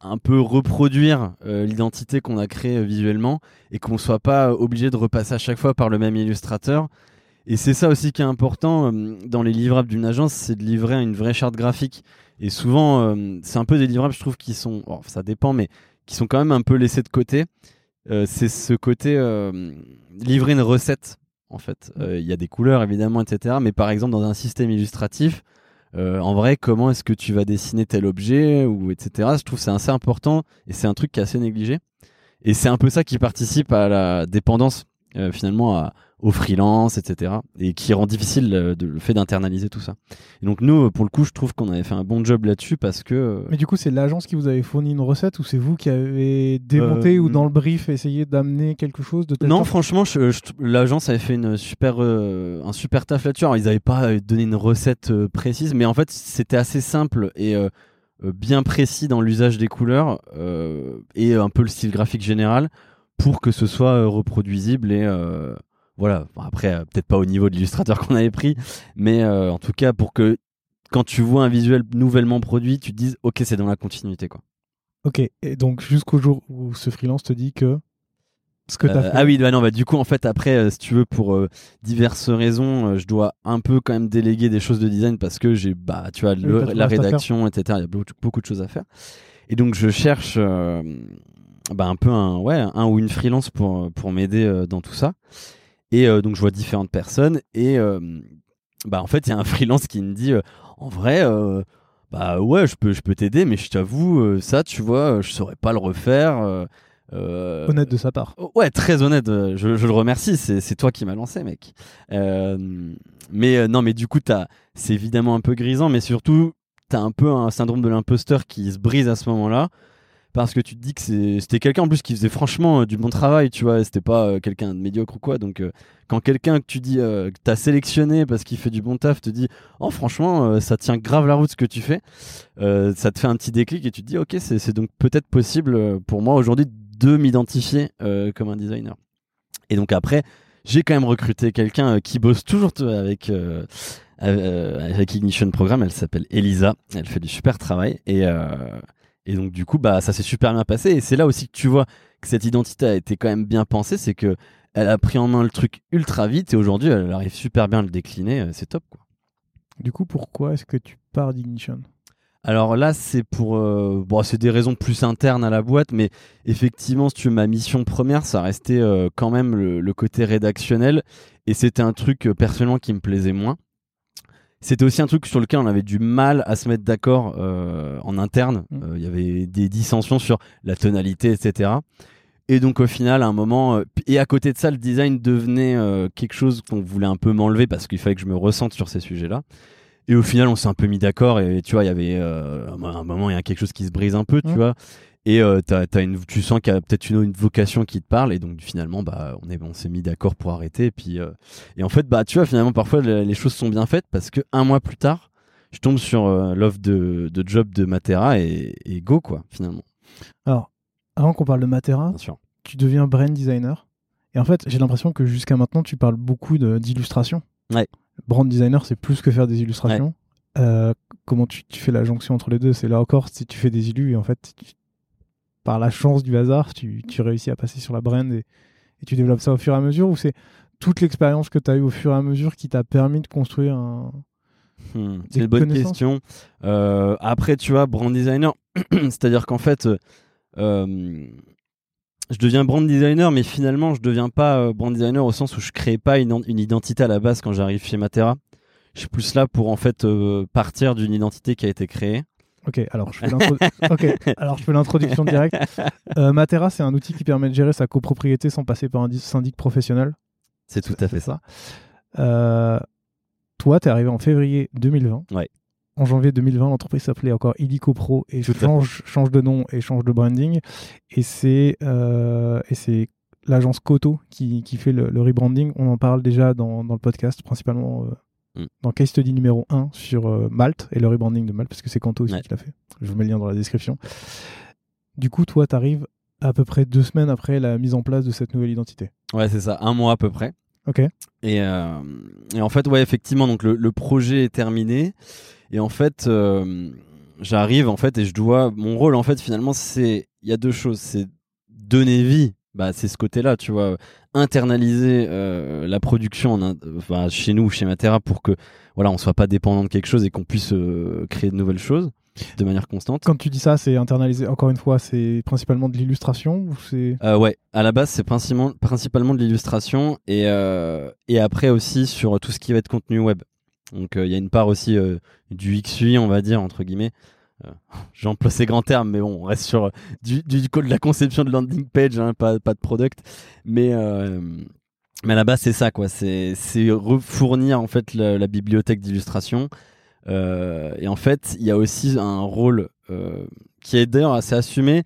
un peu reproduire l'identité qu'on a créée visuellement et qu'on soit pas obligé de repasser à chaque fois par le même illustrateur. Et c'est ça aussi qui est important euh, dans les livrables d'une agence, c'est de livrer une vraie charte graphique. Et souvent, euh, c'est un peu des livrables, je trouve, qui sont, ça dépend, mais qui sont quand même un peu laissés de côté. Euh, c'est ce côté livrer une recette, en fait. Il y a des couleurs, évidemment, etc. Mais par exemple, dans un système illustratif, en vrai, comment est-ce que tu vas dessiner tel objet, ou etc. Je trouve c'est assez important et c'est un truc qui est assez négligé. Et c'est un peu ça qui participe à la dépendance, finalement, à, au freelance, etc. Et qui rend difficile euh, le fait d'internaliser tout ça. Et donc nous, pour le coup, je trouve qu'on avait fait un bon job là-dessus parce que... euh, Mais du coup, c'est l'agence qui vous avait fourni une recette ou c'est vous qui avez démonté Euh, ou dans le brief essayé d'amener quelque chose de tel Non, franchement, l'agence avait fait une super, euh, un super taf là-dessus. Alors, ils n'avaient pas donné une recette euh, précise, mais en fait, c'était assez simple et bien précis dans l'usage des couleurs et un peu le style graphique général pour que ce soit reproduisible et voilà. Bon, après, euh, peut-être pas au niveau de l'illustrateur qu'on avait pris, mais euh, en tout cas pour que quand tu vois un visuel nouvellement produit, tu te dises ok, c'est dans la continuité quoi. Ok, et donc jusqu'au jour où ce freelance te dit que ce que tu as Euh, fait. ah oui, bah non, bah du coup, en fait, après, euh, si tu veux, pour euh, diverses raisons, je dois un peu quand même déléguer des choses de design parce que j'ai, bah, tu vois, le- la rédaction, etc. Il y a beaucoup, beaucoup de choses à faire. Et donc, je cherche bah, un peu un, ouais, un ou une freelance pour, pour m'aider dans tout ça. Et euh, donc, je vois différentes personnes et euh, bah, en fait, il y a un freelance qui me dit, euh, en vrai, bah ouais, je peux, je peux t'aider, mais je t'avoue, ça, tu vois, je saurais pas le refaire. euh, Honnête de sa part. Oh, Ouais, très honnête. Je, je le remercie. C'est c'est toi qui m'as lancé, mec. Euh, mais euh, non, mais du coup, t'as- c'est évidemment un peu grisant, mais surtout, t'as un peu un syndrome de l'imposteur qui se brise à ce moment-là. Parce que tu te dis que c'était quelqu'un en plus qui faisait franchement euh, du bon travail, tu vois, c'était pas euh, quelqu'un de médiocre ou quoi. Donc, euh, quand quelqu'un que tu dis t'as sélectionné parce qu'il fait du bon taf te dit, oh, franchement, ça tient grave la route ce que tu fais, ça te fait un petit déclic et tu te dis, ok, c'est donc peut-être possible pour moi aujourd'hui de m'identifier comme un designer. Et donc, après, j'ai quand même recruté quelqu'un qui bosse toujours avec. avec Ignition Programme, elle s'appelle Elisa, elle fait du super travail et, et donc du coup, bah ça s'est super bien passé. Et c'est là aussi que tu vois que cette identité a été quand même bien pensée, c'est que elle a pris en main le truc ultra vite et aujourd'hui elle arrive super bien à le décliner. Euh, c'est top quoi. Du coup, pourquoi est-ce que tu pars d'Ignition? Alors là, c'est pour, euh, bon, c'est des raisons plus internes à la boîte, mais effectivement, si tu veux, ma mission première, ça restait euh, quand même le, côté rédactionnel, et c'était un truc personnellement qui me plaisait moins. C'était aussi un truc sur lequel on avait du mal à se mettre d'accord euh, en interne. Mm. Euh, il y avait des dissensions sur la tonalité, etc. Et donc au final, à un moment, euh, et à côté de ça, le design devenait quelque chose qu'on voulait un peu m'enlever parce qu'il fallait que je me ressente sur ces sujets-là. Et au final, on s'est un peu mis d'accord et tu vois, il y avait à un moment, il y a quelque chose qui se brise un peu, tu mm. vois et euh, une, tu sens qu'il y a peut-être une, vocation qui te parle. Et donc finalement bah on est on s'est mis d'accord pour arrêter. Et puis euh, et en fait bah tu vois finalement parfois les, choses sont bien faites parce que un mois plus tard je tombe sur euh, l'offre de, de, job de Matera et, go quoi finalement. Alors avant qu'on parle de Matera tu deviens brand designer. Et en fait j'ai l'impression que jusqu'à maintenant tu parles beaucoup d'illustration. Ouais. brand designer c'est plus que faire des illustrations. Euh, comment tu, tu, fais la jonction entre les deux? C'est là encore si tu fais des illus et en fait tu, par la chance du hasard, tu, réussis à passer sur la brand et, tu développes ça au fur et à mesure ou c'est toute l'expérience que tu as eue au fur et à mesure qui t'a permis de construire un. Hmm, c'est une bonne question. Euh, après, tu vois, brand designer, [clears throat] c'est-à-dire qu'en fait, euh, je deviens brand designer, mais finalement, je deviens pas euh, brand designer au sens où je crée pas une, une identité à la base quand j'arrive chez Matera. Je suis plus là pour en fait partir d'une identité qui a été créée [laughs] Ok, alors je fais l'introduction directe. Euh, Matera, c'est un outil qui permet de gérer sa copropriété sans passer par un syndic professionnel. C'est tout à fait ça. Euh, toi, tu es arrivé en février 2020. Ouais. En janvier 2020, l'entreprise s'appelait encore Illico Pro et change, change, de nom et change de branding. Et c'est euh, l'agence Koto qui, qui fait le, rebranding. On en parle déjà dans, dans le podcast, principalement Mm. dans Case Study numéro 1 sur euh, Malte et le rebranding de Malte, parce que c'est Kanto aussi qui l'a fait. Je vous mets le lien dans la description. Du coup, toi, tu arrives à peu près deux semaines après la mise en place de cette nouvelle identité. Ouais, c'est ça, un mois à peu près. Ok. Et, euh, et en fait, ouais, effectivement, donc le, projet est terminé. Et en fait, euh, j'arrive en fait et je dois. Mon rôle, en fait, finalement, c'est. Il y a deux choses. C'est donner vie bah, c'est ce côté-là, tu vois, internaliser euh, la production chez nous, chez Matera, pour que voilà, on soit pas dépendant de quelque chose et qu'on puisse euh, créer de nouvelles choses de manière constante. Quand tu dis ça, c'est internaliser. Encore une fois, c'est principalement de l'illustration ou c'est euh, Ouais, à la base, c'est principalement, principalement de l'illustration et et après aussi sur tout ce qui va être contenu web. Donc il y a une part aussi du XUI, on va dire entre guillemets, euh, [laughs] j'emploie ces grands termes, mais bon, on reste sur du, du, de la conception de landing page, hein, pas, pas de product. Mais, euh, mais base, c'est ça, quoi. C'est refournir en fait la, bibliothèque d'illustration. Euh, et en fait, il y a aussi un rôle qui est d'ailleurs assez assumé.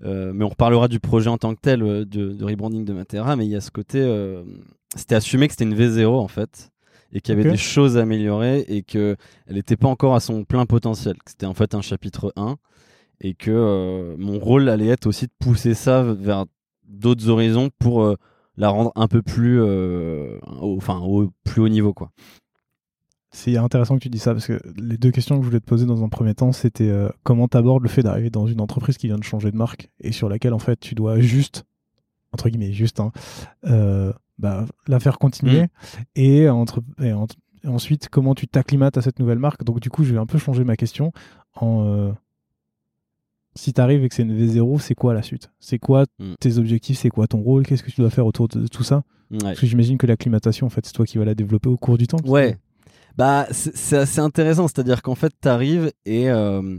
mais on reparlera du projet en tant que tel de, de rebranding de Matera. Mais il y a ce côté, c'était assumé que c'était une V0 en fait et qu'il y avait des choses à améliorer et qu'elle n'était pas encore à son plein potentiel. C'était en fait un chapitre 1 et que euh, mon rôle allait être aussi de pousser ça vers d'autres horizons pour euh, la rendre un peu plus, euh, au, enfin, au plus haut niveau. quoi. C'est intéressant que tu dis ça parce que les deux questions que je voulais te poser dans un premier temps, c'était comment tu abordes le fait d'arriver dans une entreprise qui vient de changer de marque et sur laquelle en fait tu dois juste, entre guillemets, juste, hein, bah, la faire continuer. Mm. Et, entre, ensuite, comment tu t'acclimates à cette nouvelle marque? Donc, du coup, je vais un peu changer ma question en. Euh, si tu arrives et que c'est une V0, c'est quoi la suite? C'est quoi mm. tes objectifs? C'est quoi ton rôle? Qu'est-ce que tu dois faire autour de tout ça? Parce que j'imagine que l'acclimatation, en fait, c'est toi qui vas la développer au cours du temps. Ouais. Bah, c'est assez intéressant. C'est-à-dire qu'en fait, tu arrives et. Euh,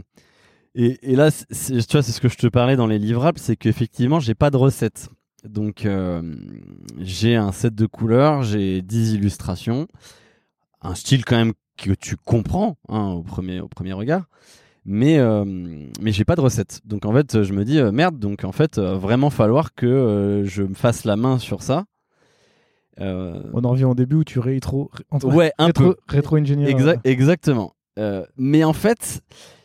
et, et, là, tu vois, c'est ce que je te parlais dans les livrables, c'est qu'effectivement, j'ai pas de recette. Donc euh, j'ai un set de couleurs, j'ai 10 illustrations, un style quand même que tu comprends hein, au, premier, au premier regard. mais euh, mais j'ai pas de recette. Donc en fait, je me dis euh, merde. Donc en fait, euh, vraiment falloir que je me fasse la main sur ça. On en revient au début où tu rétro, ouais, un peu. rétro. Exact, exactement. Mais en fait,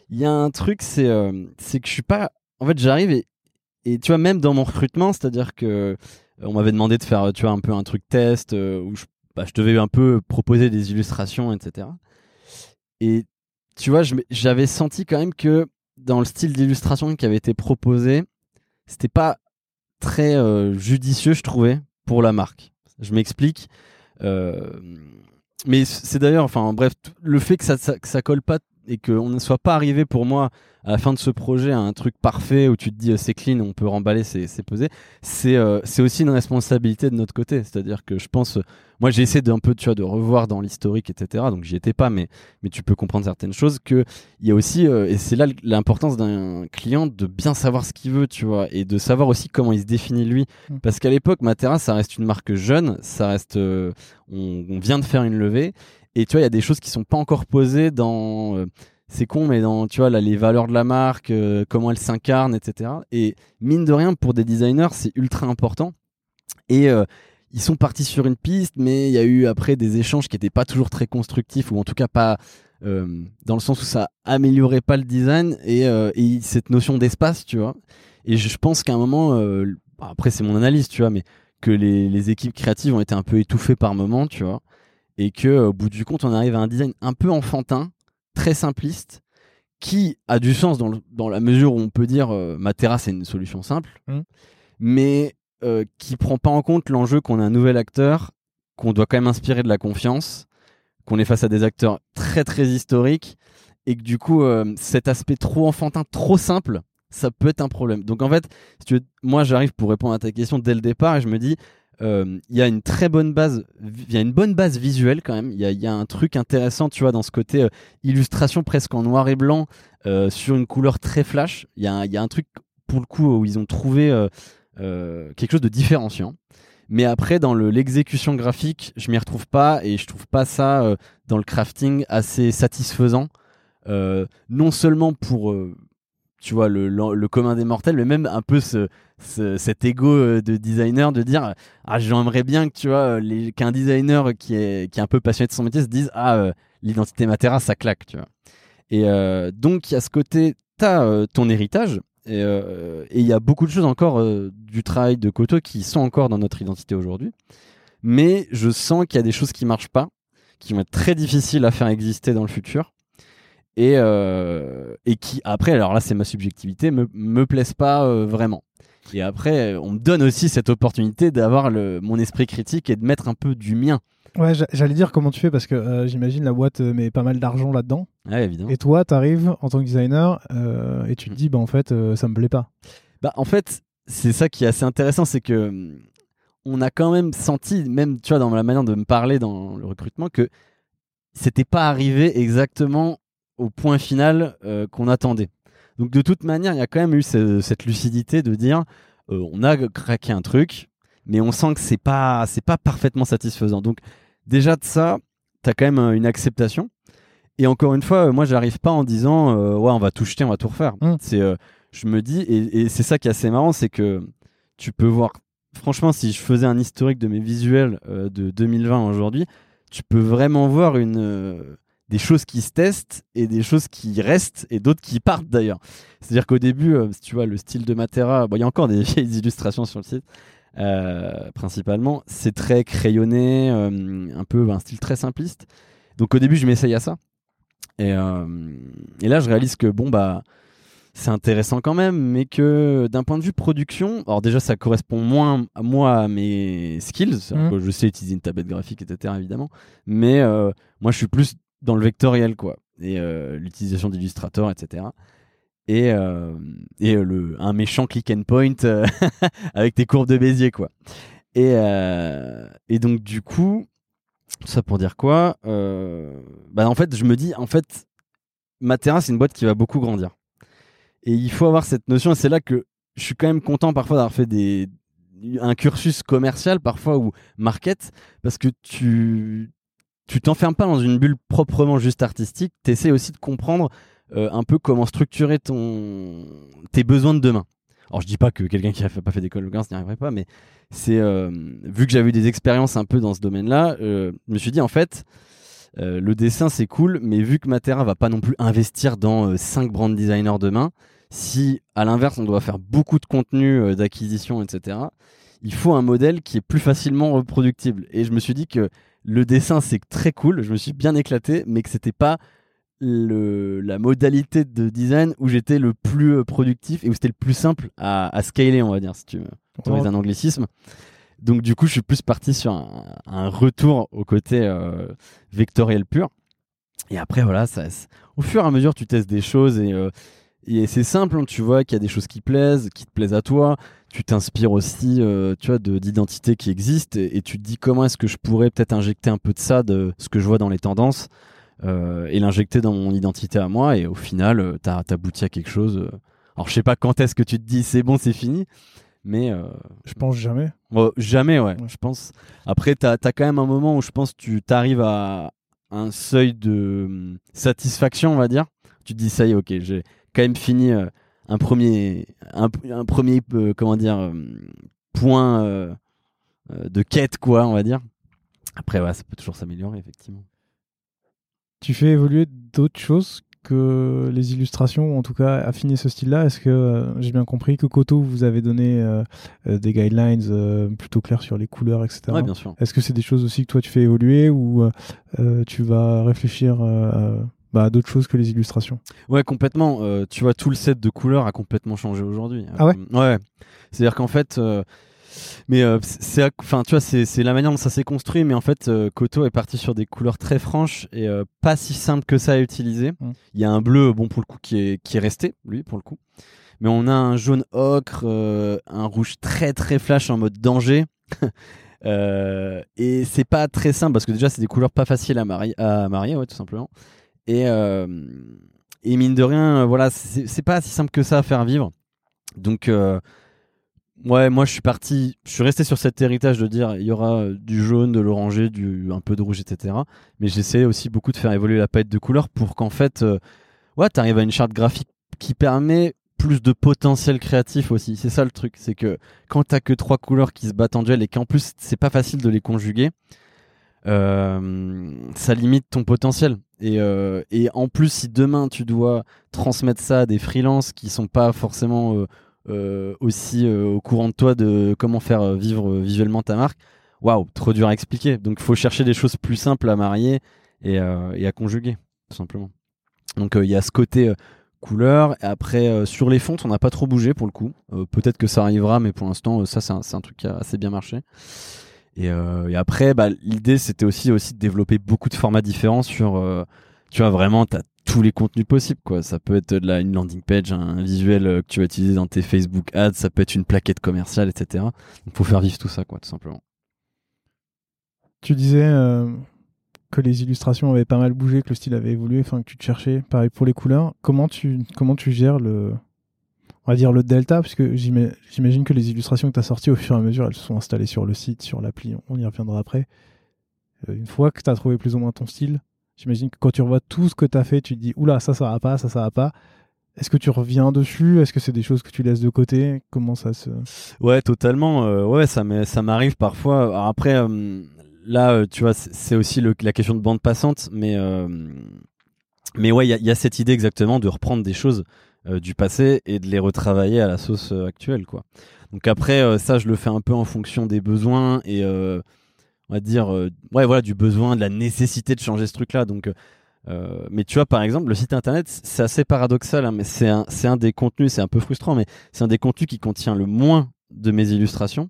il y a un truc, c'est c'est que je suis pas. En fait, j'arrive et, et tu vois, même dans mon recrutement, c'est-à-dire que euh, on m'avait demandé de faire, tu vois, un peu un truc test euh, où je, bah, je devais un peu proposer des illustrations, etc. Et tu vois, j'avais senti quand même que dans le style d'illustration qui avait été proposé, c'était pas très euh, judicieux, je trouvais, pour la marque. Je m'explique. Mais c'est d'ailleurs, enfin bref, le fait que ça, ça, que ça colle pas et qu'on ne soit pas arrivé pour moi à la fin de ce projet à un truc parfait où tu te dis euh, c'est clean, on peut remballer, c'est posé, c'est euh, aussi une responsabilité de notre côté. C'est-à-dire que je pense, euh, moi j'ai essayé d'un peu tu vois, de revoir dans l'historique, etc. Donc j'y étais pas, mais, mais tu peux comprendre certaines choses. Que il y a aussi, euh, et c'est là l'importance d'un client de bien savoir ce qu'il veut, tu vois, et de savoir aussi comment il se définit lui. Mm. Parce qu'à l'époque, Matera, ça reste une marque jeune, ça reste, on, on vient de faire une levée, et tu vois, il y a des choses qui sont pas encore posées dans, euh, c'est con, mais dans, tu vois, là, les valeurs de la marque, euh, comment elle s'incarne, etc. Et mine de rien, pour des designers, c'est ultra important. Et euh, ils sont partis sur une piste, mais il y a eu après des échanges qui n'étaient pas toujours très constructifs, ou en tout cas pas dans le sens où ça améliorait pas le design et, et cette notion d'espace, tu vois. Et je pense qu'à un moment, euh, après c'est mon analyse, tu vois, mais que les, les équipes créatives ont été un peu étouffées par moment, tu vois, et que au bout du compte, on arrive à un design un peu enfantin, très simpliste, qui a du sens dans, le- dans la mesure où on peut dire euh, Matera c'est une solution simple, Mhm. mais euh, qui prend pas en compte l'enjeu qu'on a un nouvel acteur, qu'on doit quand même inspirer de la confiance, qu'on est face à des acteurs très très historiques et que du coup euh, cet aspect trop enfantin, trop simple, ça peut être un problème. Donc en fait, si tu veux, moi j'arrive pour répondre à ta question dès le départ et je me dis euh, il y a une très bonne base, il y a une bonne base visuelle quand même. Il y a, un truc intéressant, tu vois, dans ce côté euh, illustration presque en noir et blanc euh, sur une couleur très flash. Il y, a un- truc pour le coup où ils ont trouvé euh, euh, quelque chose de différenciant. Mais après, dans le- l'exécution graphique, je m'y retrouve pas et je trouve pas ça euh, dans le crafting assez satisfaisant. Euh, non seulement pour, euh, tu vois, le, le, commun des mortels, mais même un peu ce, ce- cet ego euh, de designer de dire ah j'aimerais bien que tu vois les- qu'un designer qui est qui est un peu passionné de son métier se dise ah euh, l'identité Matera ça claque tu vois. Et euh, donc il y a ce côté t'as euh, ton héritage et euh, il y a beaucoup de choses encore euh, du travail de Koto qui sont encore dans notre identité aujourd'hui. Mais je sens qu'il y a des choses qui marchent pas qui vont être très difficiles à faire exister dans le futur et, euh, et qui après alors là c'est ma subjectivité me, me plaisent pas euh, vraiment et après on me donne aussi cette opportunité d'avoir mon esprit critique et de mettre un peu du mien Ouais, j'a- j'allais dire comment tu fais parce que euh, j'imagine la boîte met pas mal d'argent là-dedans. ouais évidemment Et toi, t'arrives en tant que designer et tu te Mm. dis, bah en fait, ça me plaît pas. Bah, en fait, c'est ça qui est assez intéressant, c'est que hum, on a quand même senti, même tu vois, dans la manière de me parler dans le recrutement, que c'était pas arrivé exactement au point final euh, qu'on attendait. Donc de toute manière, il y a quand même eu ce- cette lucidité de dire, euh, on a craqué un truc, mais on sent que c'est pas, c'est pas parfaitement satisfaisant. Donc déjà de ça, t'as quand même euh, une acceptation. Et encore une fois, moi, j'arrive pas en disant, euh, ouais, on va tout jeter, on va tout refaire. Mm. C'est je me dis, et, et c'est ça qui est assez marrant, c'est que tu peux voir, franchement, si je faisais un historique de mes visuels de 2020 aujourd'hui, tu peux vraiment voir une, des choses qui se testent et des choses qui restent et d'autres qui partent d'ailleurs. C'est-à-dire qu'au début, euh, si tu vois le style de Matera, bon, il y a encore des [laughs] vieilles illustrations sur le site, euh, principalement, c'est très crayonné, euh, un peu un style très simpliste. Donc au début, je m'essaye à ça. Et, euh, et là, je réalise que bon, bah, c'est intéressant quand même, mais que d'un point de vue production, alors déjà, ça correspond moins à moi à mes skills. Que Je sais utiliser une tablette graphique, etc., évidemment. Mais moi, je suis plus dans le vectoriel, quoi. Et euh, l'utilisation d'Illustrator, etc. Et, euh, et euh, le, un méchant click and point euh, [laughs] avec tes courbes de Bézier, quoi. Et, euh, et donc, du coup, ça pour dire quoi Euh, bah, En fait, je me dis, en fait, Matera, c'est une boîte qui va beaucoup grandir. Et il faut avoir cette notion, et c'est là que je suis quand même content parfois d'avoir fait des, un cursus commercial, parfois, ou market, parce que tu tu t'enfermes pas dans une bulle proprement juste artistique, tu essaies aussi de comprendre euh, un peu comment structurer ton tes besoins de demain. Alors je dis pas que quelqu'un qui n'a pas fait d'école commerce n'y arriverait pas, mais c'est euh, vu que j'avais eu des expériences un peu dans ce domaine-là, euh, je me suis dit en fait le dessin c'est cool, mais vu que Matera va pas non plus investir dans 5 brand designers demain, si à l'inverse on doit faire beaucoup de contenu d'acquisition, etc., il faut un modèle qui est plus facilement reproductible. Et je me suis dit que le dessin c'est très cool, je me suis bien éclaté, mais que c'était pas le, la modalité de design où j'étais le plus euh, productif et où c'était le plus simple à, à, scaler, on va dire, si tu autorises un anglicisme. Donc du coup, je suis plus parti sur un, un retour au côté euh, vectoriel pur. Et après, voilà, ça, au fur et à mesure, tu testes des choses et, euh, et c'est simple, hein, tu vois qu'il y a des choses qui plaisent, qui te plaisent à toi. Tu t'inspires aussi, euh, tu vois, d'identités qui existent et, et, tu te dis comment est-ce que je pourrais peut-être injecter un peu de ça, de ce que je vois dans les tendances euh, et l'injecter dans mon identité à moi. Et au final, euh, t'as abouti à quelque chose. Euh. Alors, je sais pas quand est-ce que tu te dis c'est bon, c'est fini. Mais je pense jamais. jamais, ouais, Je pense. Après, t'as as quand même un moment où je pense tu t'arrives à un seuil de hum, satisfaction, on va dire. Tu te dis ça y est, ok, j'ai quand même fini un premier, un, premier, comment dire, point de quête, quoi, on va dire. Après, ouais, ça peut toujours s'améliorer, effectivement. Tu fais évoluer d'autres choses que les illustrations, ou en tout cas affiner ce style-là? Est-ce que euh, j'ai bien compris que Koto vous avez donné euh, euh, des guidelines plutôt clairs sur les couleurs, etc. Oui, bien sûr. Est-ce que c'est des choses aussi que toi tu fais évoluer ou tu vas réfléchir bah, d'autres choses que les illustrations Ouais, complètement. tu vois, tout le set de couleurs a complètement changé aujourd'hui. Ah ouais Ouais. C'est-à-dire qu'en fait mais euh, c'est, enfin, tu vois, c'est la manière dont ça s'est construit. Mais en fait, euh, Koto est parti sur des couleurs très franches et euh, pas si simples que ça à utiliser. Mm. Il y a un bleu, bon pour le coup, qui est qui est resté, lui, pour le coup. Mais on a un jaune ocre, un rouge très très flash en mode danger. [laughs] et c'est pas très simple parce que déjà c'est des couleurs pas faciles à marier, à marier ouais, tout simplement. Et, et mine de rien, voilà, c'est pas si simple que ça à faire vivre. Donc Ouais, moi je suis parti, je suis resté sur cet héritage de dire il y aura du jaune, de l'oranger, un peu de rouge, etc. Mais j'essaie aussi beaucoup de faire évoluer la palette de couleurs pour qu'en fait, euh, ouais, t'arrives à une charte graphique qui permet plus de potentiel créatif aussi. C'est ça le truc, c'est que quand t'as que trois couleurs qui se battent en duel et qu'en plus c'est pas facile de les conjuguer, euh, ça limite ton potentiel. Et, euh, et en plus, si demain tu dois transmettre ça à des freelances qui sont pas forcément euh, euh, aussi au courant de toi de comment faire vivre visuellement ta marque. Waouh, trop dur à expliquer. Donc, il faut chercher des choses plus simples à marier et, à conjuguer, tout simplement. Donc, il y a ce côté couleur. Et après, sur les fontes, on n'a pas trop bougé pour le coup. Peut-être que ça arrivera, mais pour l'instant, ça, c'est un, truc qui a assez bien marché. Et, et après, bah, l'idée, c'était aussi, de développer beaucoup de formats différents sur, tu vois, vraiment, tu as tous les contenus possibles ça peut être une landing page un visuel euh, que tu vas utiliser dans tes Facebook ads ça peut être une plaquette commerciale etc il faut faire vivre tout ça tout simplement. Tu disais euh, que les illustrations avaient pas mal bougé que le style avait évolué enfin que tu te cherchais pareil pour les couleurs. Comment tu gères le on va dire le delta puisque j'imagine que les illustrations que tu as sorties au fur et à mesure elles se sont installées sur le site sur l'appli on y reviendra après euh, une fois que tu as trouvé plus ou moins ton style J'imagine que quand tu revois tout ce que tu as fait, tu te dis oula, ça, ça va pas, ça, ça va pas. Est-ce que tu reviens dessus? Est-ce que c'est des choses que tu laisses de côté? Comment ça se. Ouais, totalement. Euh, ouais, ça m'arrive parfois. après, euh, là, tu vois, c'est aussi la question de bande passante. Mais, mais ouais, il y, a cette idée exactement de reprendre des choses du passé et de les retravailler à la sauce actuelle. quoi. Donc après, ça, je le fais un peu en fonction des besoins et on va dire, euh, ouais, voilà, du besoin, de la nécessité de changer ce truc-là. Donc, euh, mais tu vois, par exemple, le site internet, c'est assez paradoxal, hein, mais c'est un, un des contenus, c'est un peu frustrant, mais c'est un des contenus qui contient le moins de mes illustrations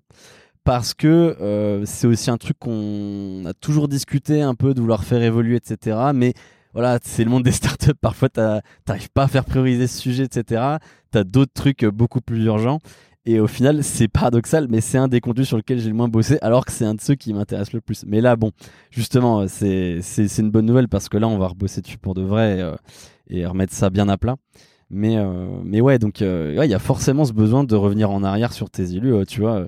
parce que euh, c'est aussi un truc qu'on a toujours discuté un peu de vouloir faire évoluer, etc. Mais voilà, c'est le monde des [laughs] startups. Parfois, t'arrives pas à faire prioriser ce sujet, etc. T'as d'autres trucs beaucoup plus urgents. Et au final, c'est paradoxal, mais c'est un des contenus sur lequel j'ai le moins bossé, alors que c'est un de ceux qui m'intéresse le plus. Mais là, bon, justement, c'est une bonne nouvelle parce que là, on va rebosser dessus pour de vrai euh, et remettre ça bien à plat. Mais, euh, mais ouais, donc euh, il y a forcément ce besoin de revenir en arrière sur tes élus, tu vois.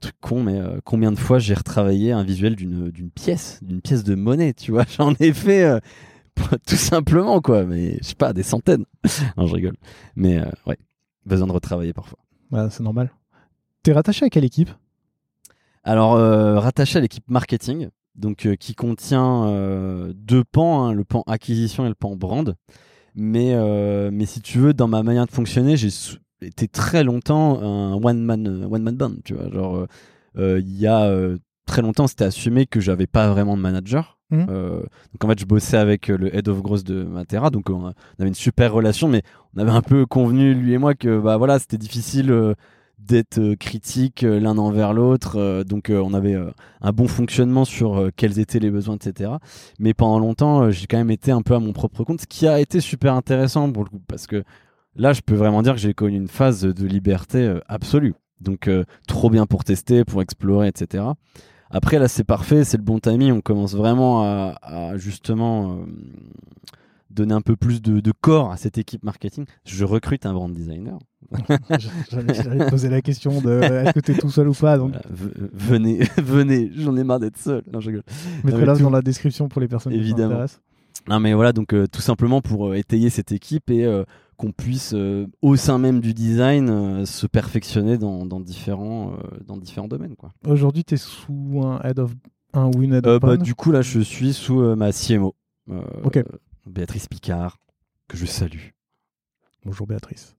truc con, mais combien de fois j'ai retravaillé un visuel d'une pièce, d'une pièce de monnaie, tu vois. [laughs] J'en ai fait [laughs] tout simplement quoi. Mais je sais pas, des centaines. [laughs] non, je rigole. Mais euh, ouais, besoin de retravailler parfois. Ouais, c'est normal. T'es rattaché à quelle équipe? Alors, euh, rattaché à l'équipe marketing, donc euh, qui contient deux pans, hein, le pan acquisition et le pan brand. Mais, mais si tu veux, dans ma manière de fonctionner, j'ai été très longtemps un one man one man band. Tu vois, genre il y a très longtemps, c'était assumé que j'avais pas vraiment de manager. Mhm. Euh, donc en fait, je bossais avec euh, le head of growth de Matera, donc on, avait une super relation, mais on avait un peu convenu lui et moi que bah voilà, c'était difficile euh, d'être critique euh, l'un envers l'autre. donc on avait un bon fonctionnement sur quels étaient les besoins, etc. Mais pendant longtemps, j'ai quand même été un peu à mon propre compte, ce qui a été super intéressant pour le coup, parce que là, je peux vraiment dire que j'ai connu une phase de liberté absolue. Donc trop bien pour tester, pour explorer, etc. Après là, c'est parfait, c'est le bon timing. On commence vraiment à, à justement euh, donner un peu plus de, de corps à cette équipe marketing. Je recrute un brand designer. [laughs] J'allais poser la question de est-ce que t'es tout seul ou pas, donc Voilà, venez, [laughs] venez, j'en ai marre d'être seul. Non, je rigole. là tout- dans la description pour les personnes qui Évidemment. s'intéressent. Non mais voilà, donc euh, tout simplement pour euh, étayer cette équipe et euh, qu'on puisse euh, au sein même du design euh, se perfectionner dans, dans différents euh, dans différents domaines quoi. Aujourd'hui, t'es sous un head of un ou une head of bah, du coup là je suis sous ma CMO, euh, Ok. Béatrice Picard que je salue. Bonjour Béatrice.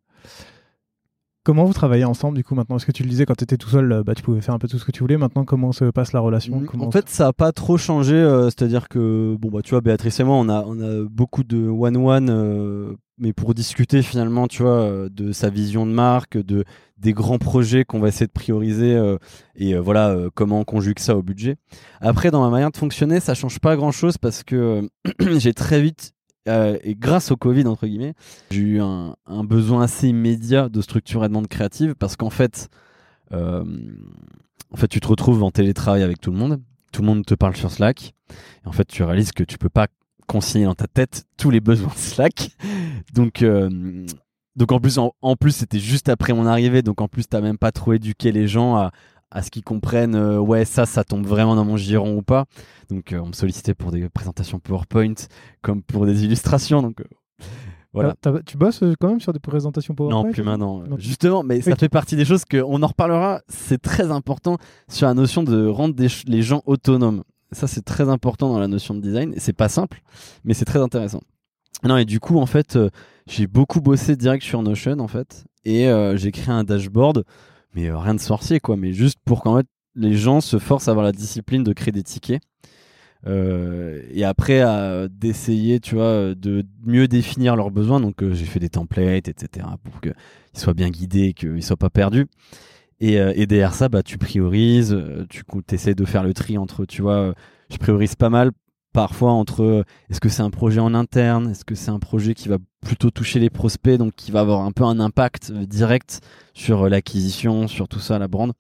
Comment vous travaillez ensemble du coup maintenant? Est-ce que tu le disais quand tu étais tout seul, bah, tu pouvais faire un peu tout ce que tu voulais. Maintenant, comment se passe la relation? Comment En fait, ça a pas trop changé. euh, C'est-à-dire que, bon, bah, tu vois, Béatrice et moi, on a, on a beaucoup de one-one, euh, mais pour discuter finalement, tu vois, euh, de sa vision de marque, de, des grands projets qu'on va essayer de prioriser euh, et euh, voilà, comment on conjugue ça au budget. Après, dans ma manière de fonctionner, ça change pas grand-chose parce que [clears throat] j'ai très vite. et grâce au Covid, entre guillemets, j'ai eu un, besoin assez immédiat de structure et de demande créative parce qu'en fait, en fait, tu te retrouves en télétravail avec tout le monde. Tout le monde te parle sur Slack. Et en fait, tu réalises que tu peux pas consigner dans ta tête tous les besoins de Slack. Donc, euh, donc en plus, en, en plus, c'était juste après mon arrivée. Donc en plus, t'as même pas trop éduqué les gens à, à ce qu'ils comprennent. euh, ouais, ça, ça tombe vraiment dans mon giron ou pas. Donc, euh, on me sollicitait pour des présentations PowerPoint comme pour des illustrations. Donc, euh, voilà. Tu bosses quand même sur des présentations PowerPoint Non, plus maintenant. Non. Justement, mais ça fait partie des choses qu'on en reparlera. C'est très important sur la notion de rendre des les gens autonomes. Ça, c'est très important dans la notion de design. C'est pas simple, mais c'est très intéressant. Non, et du coup, en fait, euh, j'ai beaucoup bossé direct sur Notion, en fait. Et euh, j'ai créé un dashboard, mais euh, rien de sorcier, quoi. Mais juste pour qu'en fait, les gens se forcent à avoir la discipline de créer des tickets. Et après d'essayer tu vois de mieux définir leurs besoins donc j'ai fait des templates etc pour qu'ils soient bien guidés qu'ils soient pas perdus et, euh, et derrière ça bah tu priorises euh, tu essaies de faire le tri entre tu vois euh, je priorise pas mal parfois entre euh, est-ce que c'est un projet en interne est-ce que c'est un projet qui va plutôt toucher les prospects donc qui va avoir un peu un impact euh, direct sur euh, l'acquisition sur tout ça la brand.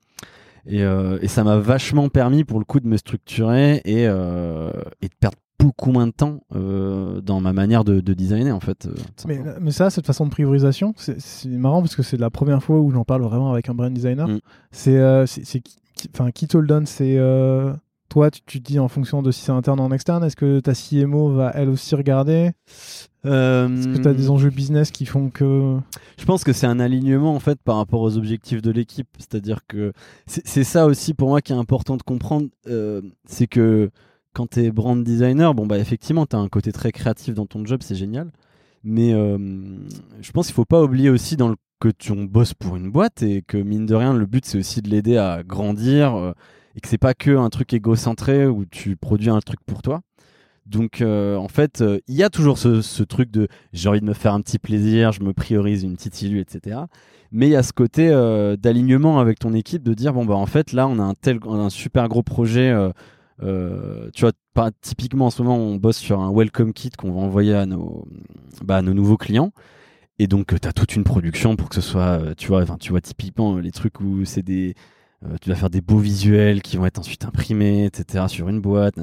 Et, euh, ça m'a vachement permis pour le coup de me structurer euh, et de perdre beaucoup moins de temps euh, dans ma manière de, de designer en fait. euh, mais, ça, cette façon de priorisation, c'est marrant parce que c'est la première fois où j'en parle vraiment avec un brand designer. Mm. C'est euh, qui, te le donne? C'est toi, tu, tu te dis en fonction de si c'est interne ou en externe. Est-ce que ta CMO va elle aussi regarder? Est-ce que tu as des enjeux business qui font que. Je pense que c'est un alignement en fait par rapport aux objectifs de l'équipe. C'est-à-dire que c'est ça aussi pour moi qui est important de comprendre. c'est que quand tu es brand designer, bon bah effectivement tu as un côté très créatif dans ton job, c'est génial. Mais euh, je pense qu'il faut pas oublier aussi que tu on bosse pour une boîte et que mine de rien le but c'est aussi de l'aider à grandir euh, et que c'est pas que un truc égocentré où tu produis un truc pour toi. Donc euh, en fait, il y a toujours ce, truc de j'ai envie de me faire un petit plaisir, je me priorise une petite illu, etc. Mais il y a ce côté d'alignement avec ton équipe de dire bon bah en fait là on a un tel on a un super gros projet. Euh, euh, tu vois, pas, typiquement en ce moment on bosse sur un welcome kit qu'on va envoyer à nos, bah, nos nouveaux clients. Et donc tu as toute une production pour que ce soit, euh, tu vois, tu vois typiquement euh, les trucs où c'est des, euh, tu vas faire des beaux visuels qui vont être ensuite imprimés, etc. sur une boîte.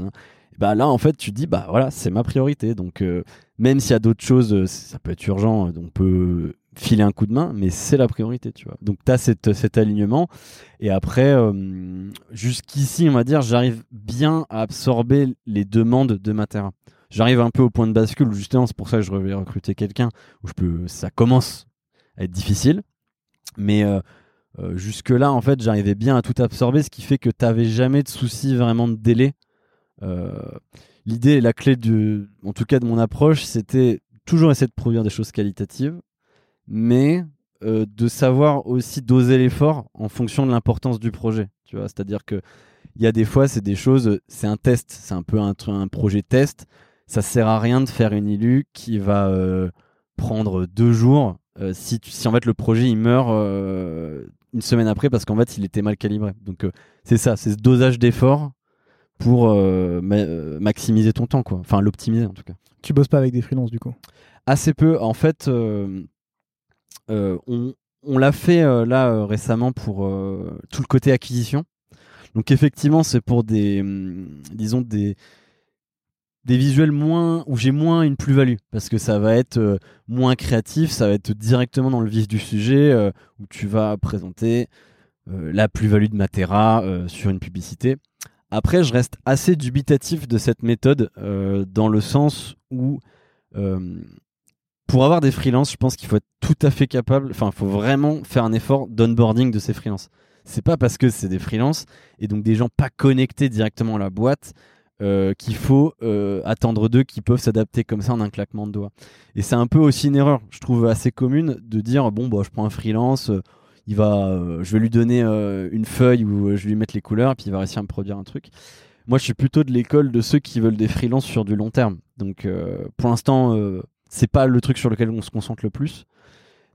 Et bah là en fait tu te dis bah voilà c'est ma priorité donc euh, même s'il y a d'autres choses euh, ça peut être urgent euh, on peut filer un coup de main mais c'est la priorité tu vois donc tu as cet alignement et après euh, jusqu'ici on va dire j'arrive bien à absorber les demandes de Matera j'arrive un peu au point de bascule justement c'est pour ça que je vais recruter quelqu'un où je peux, ça commence à être difficile. Mais euh, euh, jusque là, en fait, j'arrivais bien à tout absorber, ce qui fait que t'avais jamais de soucis vraiment de délai. L'idée la clé en tout cas de mon approche, c'était toujours essayer de produire des choses qualitatives, mais euh, de savoir aussi doser l'effort en fonction de l'importance du projet. Tu vois, c'est-à-dire que il y a des fois, c'est des choses, c'est un test, c'est un peu un, un, projet test. Ça sert à rien de faire une illu qui va euh, prendre deux jours euh, si, si en fait le projet il meurt une semaine après parce qu'en fait il était mal calibré. Donc c'est ça, c'est ce dosage d'effort pour ma maximiser ton temps, quoi. Enfin l'optimiser en tout cas. Tu bosses pas avec des freelances du coup? Assez peu. En fait, on, on l'a fait là récemment pour tout le côté acquisition. Donc effectivement, c'est pour des, hum, disons des des visuels moins où j'ai moins une plus-value parce que ça va être euh, moins créatif, ça va être directement dans le vif du sujet euh, où tu vas présenter euh, la plus-value de Matera euh, sur une publicité. Après, je reste assez dubitatif de cette méthode euh, dans le sens où euh, pour avoir des freelances, je pense qu'il faut être tout à fait capable, enfin, il faut vraiment faire un effort d'onboarding de ces freelances. C'est pas parce que c'est des freelances et donc des gens pas connectés directement à la boîte euh, qu'il faut euh, attendre d'eux qui peuvent s'adapter comme ça en un claquement de doigts. Et c'est un peu aussi une erreur, je trouve assez commune, de dire bon, bah, je prends un freelance, euh, il va, je vais lui donner une feuille où je vais lui mettre les couleurs et puis il va réussir à me produire un truc. Moi, je suis plutôt de l'école de ceux qui veulent des freelances sur du long terme. Donc, pour l'instant, c'est pas le truc sur lequel on se concentre le plus.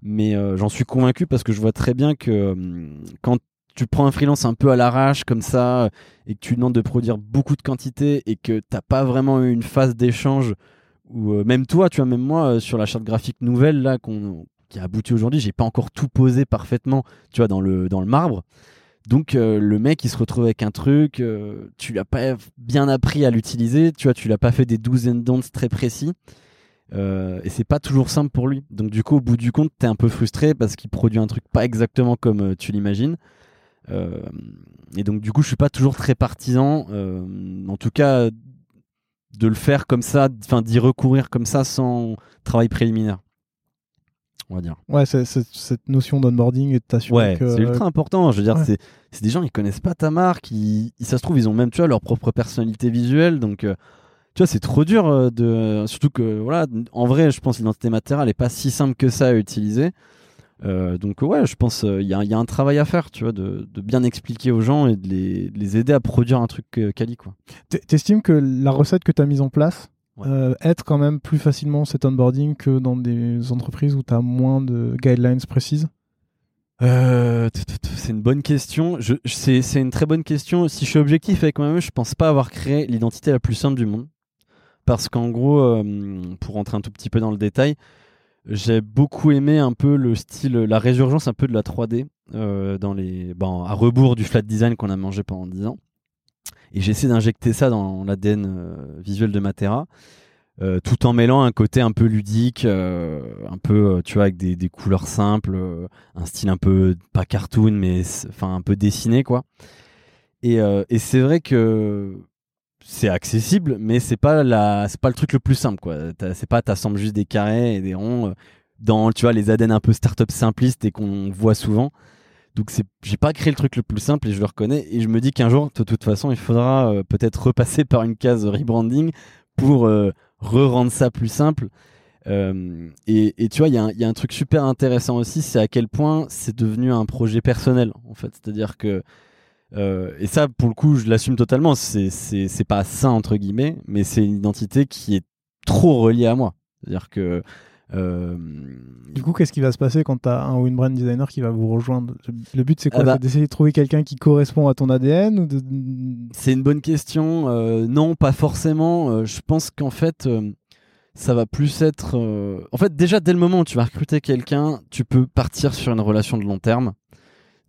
Mais j'en suis convaincu parce que je vois très bien que hum, quand tu prends un freelance un peu à l'arrache comme ça et que tu demandes de produire beaucoup de quantité et que t'as pas vraiment eu une phase d'échange ou euh, même toi, tu vois, même moi euh, sur la charte graphique nouvelle là qu'on qui a abouti aujourd'hui, j'ai pas encore tout posé parfaitement, tu vois, dans le marbre. Donc euh, le mec il se retrouve avec un truc, euh, tu l'as pas bien appris à l'utiliser, tu vois, tu l'as pas fait des do's and don'ts très précis. Euh, et c'est pas toujours simple pour lui. Donc du coup, au bout du compte, t'es un peu frustré parce qu'il produit un truc pas exactement comme euh, tu l'imagines. Euh, et donc du coup, je suis pas toujours très partisan, euh, en tout cas, de le faire comme ça, enfin d'y recourir comme ça sans travail préliminaire. On va dire. Ouais, cette notion d'onboarding et de t'assurer Ouais, que. c'est ultra important. Je veux dire, ouais. c'est, des gens ils connaissent pas ta marque. Ils, ça se trouve, ils ont même tu vois leur propre personnalité visuelle. Donc, tu vois, c'est trop dur euh, de. Surtout que voilà, en vrai, je pense que l'identité matérielle est pas si simple que ça à utiliser. Euh, donc ouais, je pense il y, a, y a un travail à faire, tu vois, de, de bien expliquer aux gens et de les, de les aider à produire un truc euh, quali quoi. T'estimes que la recette que tu as mise en place Ouais. euh, aide quand même plus facilement cet onboarding que dans des entreprises où tu as moins de guidelines précises? Euh, c'est une bonne question. Je, je- c'est, c'est une très bonne question. Si je suis objectif avec moi-même, je pense pas avoir créé l'identité la plus simple du monde. Parce qu'en gros, euh, pour rentrer un tout petit peu dans le détail, j'ai beaucoup aimé un peu le style, la résurgence un peu de la 3D euh, dans les, bon, à rebours du flat design qu'on a mangé pendant 10 ans. Et j'ai essayé d'injecter ça dans l'ADN euh, visuel de Matera. euh, tout en mêlant un côté un peu ludique, un peu, tu vois, avec des, couleurs simples, un style un peu pas cartoon mais enfin un peu dessiné quoi et c'est vrai que c'est accessible mais c'est pas la c'est pas le truc le plus simple quoi. C'est pas t'assembles juste des carrés et des ronds euh, dans tu vois les ADN un peu start-up simplistes et qu'on voit souvent. Donc c'est j'ai pas créé le truc le plus simple et je le reconnais. Et je me dis qu'un jour de toute façon il faudra euh, peut-être repasser par une case rebranding pour euh, re-rendre ça plus simple. Euh, et, tu vois, il y, y a un truc super intéressant aussi, c'est à quel point c'est devenu un projet personnel, en fait. C'est-à-dire que, euh, et ça, pour le coup, je l'assume totalement, c'est pas ça, entre guillemets, mais c'est une identité qui est trop reliée à moi. C'est-à-dire que. euh, Du coup, qu'est-ce qui va se passer quand tu as un ou une brand designer qui va vous rejoindre? Le but, c'est quoi? Ah bah- d'essayer de trouver quelqu'un qui correspond à ton ADN ou de... C'est une bonne question. Euh, non, pas forcément. Je pense qu'en fait, ça va plus être. En fait, déjà, dès le moment où tu vas recruter quelqu'un, tu peux partir sur une relation de long terme.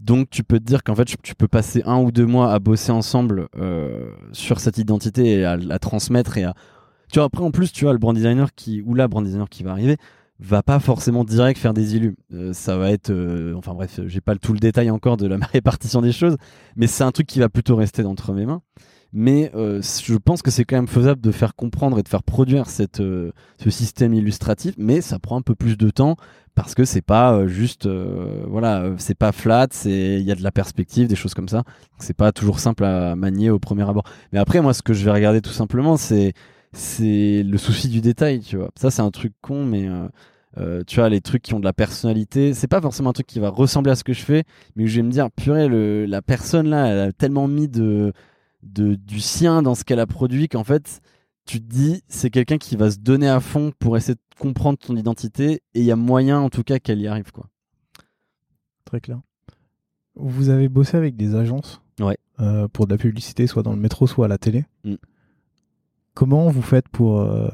Donc, tu peux te dire qu'en fait, tu peux passer un ou deux mois à bosser ensemble euh, sur cette identité et à la transmettre. Et à... Tu vois, après, en plus, tu vois, le brand designer qui, ou la brand designer qui va arriver, va pas forcément direct faire des illus. Euh, ça va être, euh, enfin bref, j'ai pas tout le détail encore de la [laughs] répartition des choses, mais c'est un truc qui va plutôt rester entre mes mains. mais je pense que c'est quand même faisable de faire comprendre et de faire produire cette, ce système illustratif, mais ça prend un peu plus de temps parce que c'est pas euh, juste, voilà, c'est pas flat, c'est il y a de la perspective, des choses comme ça. C'est pas toujours simple à manier au premier abord. Mais après, moi, ce que je vais regarder tout simplement, c'est c'est le souci du détail, tu vois. Ça, c'est un truc con, mais tu vois, les trucs qui ont de la personnalité, c'est pas forcément un truc qui va ressembler à ce que je fais, mais je vais me dire, purée, le, la personne là, elle a tellement mis de de, du sien dans ce qu'elle a produit qu'en fait, tu te dis, c'est quelqu'un qui va se donner à fond pour essayer de comprendre ton identité et il y a moyen en tout cas qu'elle y arrive. quoi. Très clair. Vous avez bossé avec des agences ouais. Euh, pour de la publicité, soit dans le métro, soit à la télé. Mm. Comment vous faites pour euh,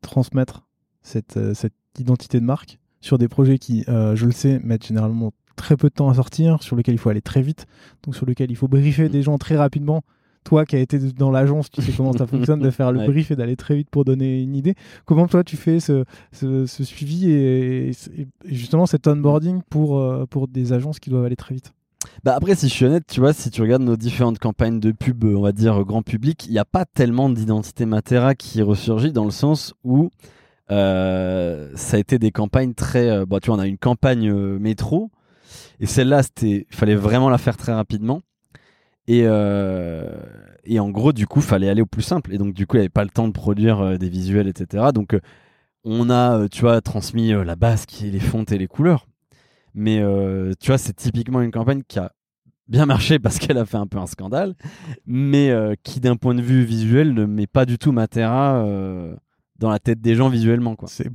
transmettre cette, euh, cette identité de marque sur des projets qui, je le sais, mettent généralement très peu de temps à sortir, sur lequel il faut aller très vite, donc sur lequel il faut briefer des gens très rapidement. Toi qui as été dans l'agence, tu sais comment ça [laughs] fonctionne de faire le brief et d'aller très vite pour donner une idée. Comment toi tu fais ce, ce, suivi et, justement cet onboarding pour, euh, pour des agences qui doivent aller très vite? Bah après, si je suis honnête, tu vois, si tu regardes nos différentes campagnes de pub, on va dire grand public, il n'y a pas tellement d'identité Matera qui ressurgit dans le sens où euh, ça a été des campagnes très. Euh, bah, tu vois, on a une campagne métro et celle-là, c'était, il fallait vraiment la faire très rapidement. Et, euh, et en gros, du coup, fallait aller au plus simple. Et donc, du coup, il n'y avait pas le temps de produire euh, des visuels, etc. Donc, euh, on a, tu vois, transmis la base qui est les fontes et les couleurs. Mais tu vois, c'est typiquement une campagne qui a bien marché parce qu'elle a fait un peu un scandale, mais qui, d'un point de vue visuel, ne met pas du tout Matera dans la tête des gens visuellement. C'est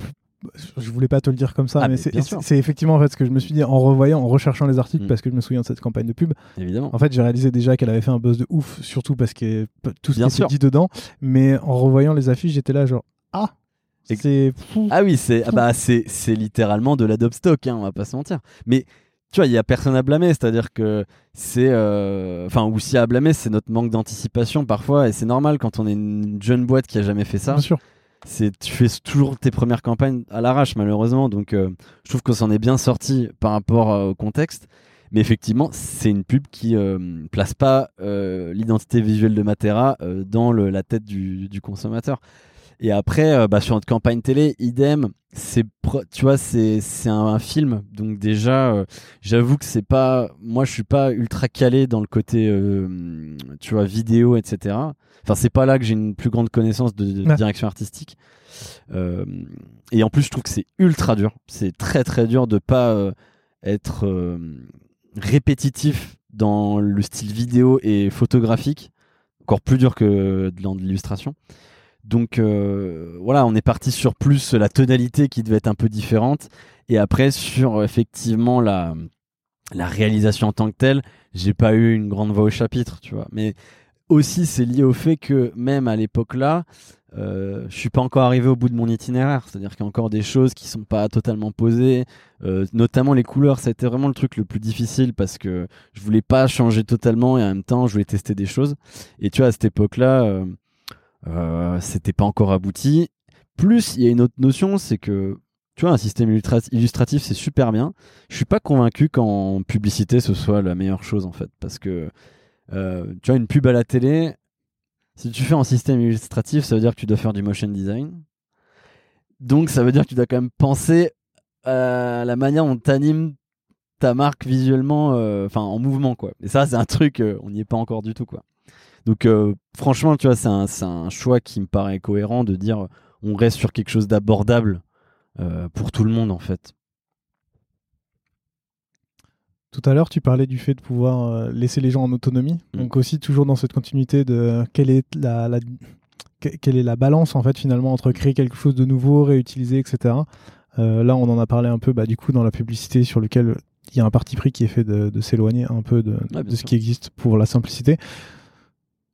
je voulais pas te le dire comme ça, ah, mais, c'est effectivement en fait ce que je me suis dit en revoyant, en recherchant les articles, mm. parce que je me souviens de cette campagne de pub. Évidemment. En fait, j'ai réalisé déjà qu'elle avait fait un buzz de ouf, surtout parce que tout ce qui était dit dedans. Mais en revoyant les affiches, j'étais là genre ah. C'est Ah oui, c'est ah bah c'est littéralement de la stock, hein, on va pas se mentir. Mais tu vois, il y a personne à blâmer, c'est-à-dire que c'est, euh, enfin, ou si à blâmer, c'est notre manque d'anticipation parfois, et c'est normal quand on est une jeune boîte qui a jamais fait ça. Bien sûr tu fais toujours tes premières campagnes à l'arrache malheureusement. Donc euh, je trouve qu'on s'en est bien sorti par rapport euh, au contexte. Mais effectivement c'est une pub qui euh, place pas l'identité visuelle de Matera dans la tête du, consommateur et après bah, sur notre campagne télé idem c'est tu vois c'est un, film donc déjà j'avoue que c'est pas moi je suis pas ultra calé dans le côté tu vois vidéo etc Enfin, c'est pas là que j'ai une plus grande connaissance de, direction artistique. Euh, et en plus, je trouve que c'est ultra dur. C'est très très dur de pas euh, être euh, répétitif dans le style vidéo et photographique. Encore plus dur que dans l'illustration. Donc voilà, on est parti sur plus la tonalité qui devait être un peu différente. Et après, sur effectivement la, la réalisation en tant que telle, j'ai pas eu une grande voix au chapitre, tu vois. Mais aussi, c'est lié au fait que même à l'époque là, euh, je suis pas encore arrivé au bout de mon itinéraire. C'est-à-dire qu'il y a encore des choses qui sont pas totalement posées, euh, notamment les couleurs. Ça a été vraiment le truc le plus difficile parce que je voulais pas changer totalement et en même temps, je voulais tester des choses. Et tu vois, à cette époque-là, euh, euh c'était pas encore abouti. Plus, il y a une autre notion, c'est que tu vois, un système illustratif, c'est super bien. Je suis pas convaincu qu'en publicité, ce soit la meilleure chose en fait, parce que euh, tu vois, une pub à la télé, si tu fais un système illustratif, ça veut dire que tu dois faire du motion design. Donc, ça veut dire que tu dois quand même penser à la manière dont tu animes ta marque visuellement, euh, enfin en mouvement, quoi. Et ça, c'est un truc, euh, on n'y est pas encore du tout, quoi. Donc, franchement, tu vois, c'est un, un, choix qui me paraît cohérent de dire on reste sur quelque chose d'abordable pour tout le monde, en fait. Tout à l'heure, tu parlais du fait de pouvoir euh, laisser les gens en autonomie. Mm. Donc aussi toujours dans cette continuité de quelle est la, quelle est la balance en fait finalement entre créer quelque chose de nouveau, réutiliser, etc. Euh, là, on en a parlé un peu bah, du coup dans la publicité sur lequel il y a un parti pris qui est fait de, s'éloigner un peu de, de ce qui existe pour la simplicité.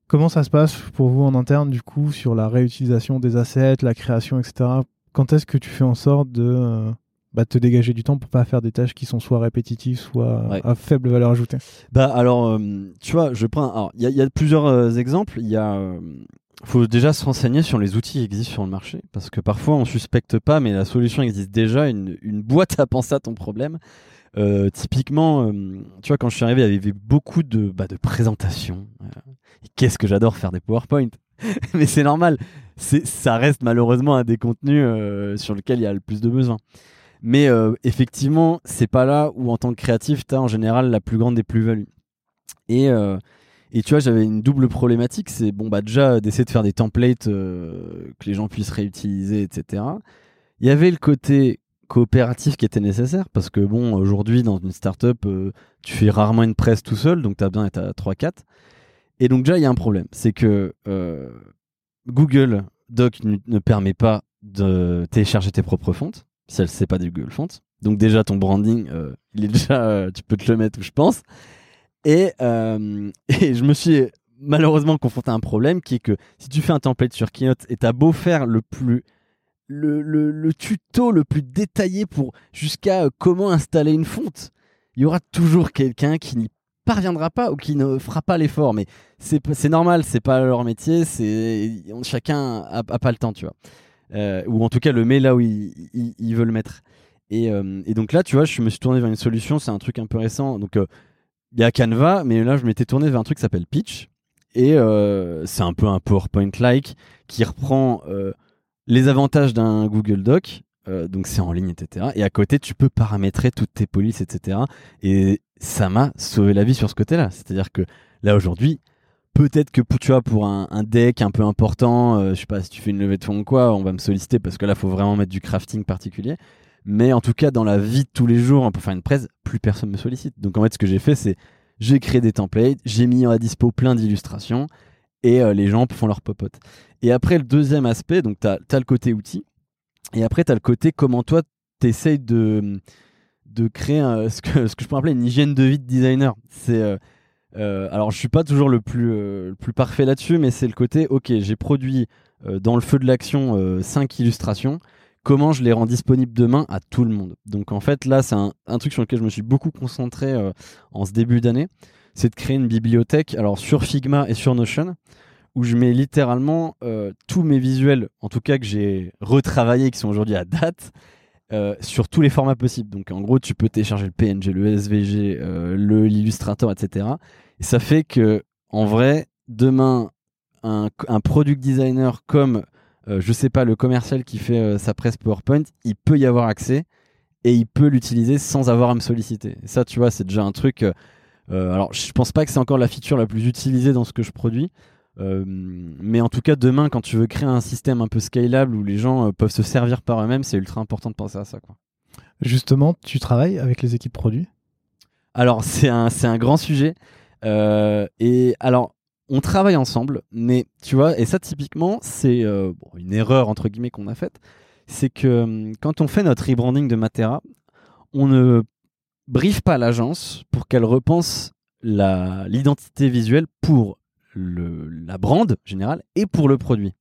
Comment ça se passe pour vous en interne du coup sur la réutilisation des assets, la création, etc. Quand est-ce que tu fais en sorte de euh, bah, te dégager du temps pour pas faire des tâches qui sont soit répétitives, soit à faible valeur ajoutée? Bah alors, euh, tu vois, je prends. Il y, a plusieurs euh, exemples. Il y a. Euh, faut déjà se renseigner sur les outils qui existent sur le marché parce que parfois on suspecte pas, mais la solution existe déjà. Une, une boîte à penser à ton problème. typiquement, tu vois, quand je suis arrivé, il y avait beaucoup de, bah, de présentations. Qu'est-ce que j'adore faire des PowerPoint [laughs] Mais c'est normal, ça reste malheureusement un des contenus euh, sur lequel il y a le plus de besoin. Mais euh, effectivement, c'est pas là où en tant que créatif, tu as en général la plus grande des plus-values. Et, euh, et tu vois, j'avais une double problématique, c'est bon bah déjà d'essayer de faire des templates que les gens puissent réutiliser, etc. Il y avait le côté coopératif qui était nécessaire parce que bon aujourd'hui dans une startup tu fais rarement une presse tout seul donc tu as besoin d'être à 3 4 et donc déjà il y a un problème c'est que Google Doc ne permet pas de télécharger tes propres fontes si elle sait pas des Google Fonts. Donc déjà ton branding, euh, il est déjà, euh, tu peux te le mettre où je pense. Et, euh, [laughs] je me suis malheureusement confronté à un problème qui est que si tu fais un template sur Keynote et t'as beau faire le plus le, tuto le plus détaillé pour jusqu'à comment installer une fonte, il y aura toujours quelqu'un qui n'y parviendra pas ou qui ne fera pas l'effort. Mais c'est normal, c'est pas leur métier, chacun a, pas le temps, tu vois. Euh, ou en tout cas le met là où il, il, veut le mettre. Et, euh, et, donc là, tu vois, je me suis tourné vers une solution, c'est un truc un peu récent. Donc euh, il y a Canva, mais là, je m'étais tourné vers un truc qui s'appelle Pitch. Et c'est un peu un PowerPoint-like qui reprend les avantages d'un Google Doc. Donc c'est en ligne, etc. Et à côté, tu peux paramétrer toutes tes polices, etc. Et ça m'a sauvé la vie sur ce côté-là. C'est-à-dire que là aujourd'hui, peut-être que tu vois pour un, deck un peu important, euh, je sais pas si tu fais une levée de fonds ou quoi, on va me solliciter parce que là faut vraiment mettre du crafting particulier. Mais en tout cas dans la vie de tous les jours pour faire une presse, plus personne me sollicite. Donc en fait ce que j'ai fait c'est j'ai créé des templates, j'ai mis à dispo plein d'illustrations et euh, les gens font leur popote. Et après le deuxième aspect, donc tu as, le côté outil et après tu as le côté comment toi tu essayes de de créer ce, que, ce que je peux appeler une hygiène de vie de designer. C'est euh, euh, alors, je suis pas toujours le plus, euh, le plus parfait là-dessus, mais c'est le côté, ok, j'ai produit dans le feu de l'action 5 illustrations, comment je les rends disponibles demain à tout le monde? Donc, en fait, là, c'est un, truc sur lequel je me suis beaucoup concentré en ce début d'année, c'est de créer une bibliothèque, alors sur Figma et sur Notion, où je mets littéralement tous mes visuels, en tout cas que j'ai retravaillés, qui sont aujourd'hui à date, sur tous les formats possibles. Donc en gros, tu peux télécharger le PNG, le SVG, le l'Illustrator, etc. Et ça fait que, en vrai, demain, un, product designer comme, euh, je sais pas, le commercial qui fait euh, sa presse PowerPoint, il peut y avoir accès et il peut l'utiliser sans avoir à me solliciter. Et ça, tu vois, c'est déjà un truc. Euh, alors, je pense pas que c'est encore la feature la plus utilisée dans ce que je produis. Mais en tout cas, demain, quand tu veux créer un système un peu scalable où les gens peuvent se servir par eux-mêmes, c'est ultra important de penser à ça. Quoi. Justement, tu travailles avec les équipes produits? Alors, c'est un, un grand sujet. Euh, et alors, on travaille ensemble, mais tu vois, et ça typiquement, c'est euh, une erreur entre guillemets qu'on a faite, c'est que quand on fait notre rebranding de Matera, on ne briefe pas l'agence pour qu'elle repense l'identité visuelle pour le, la brand générale et pour le produit.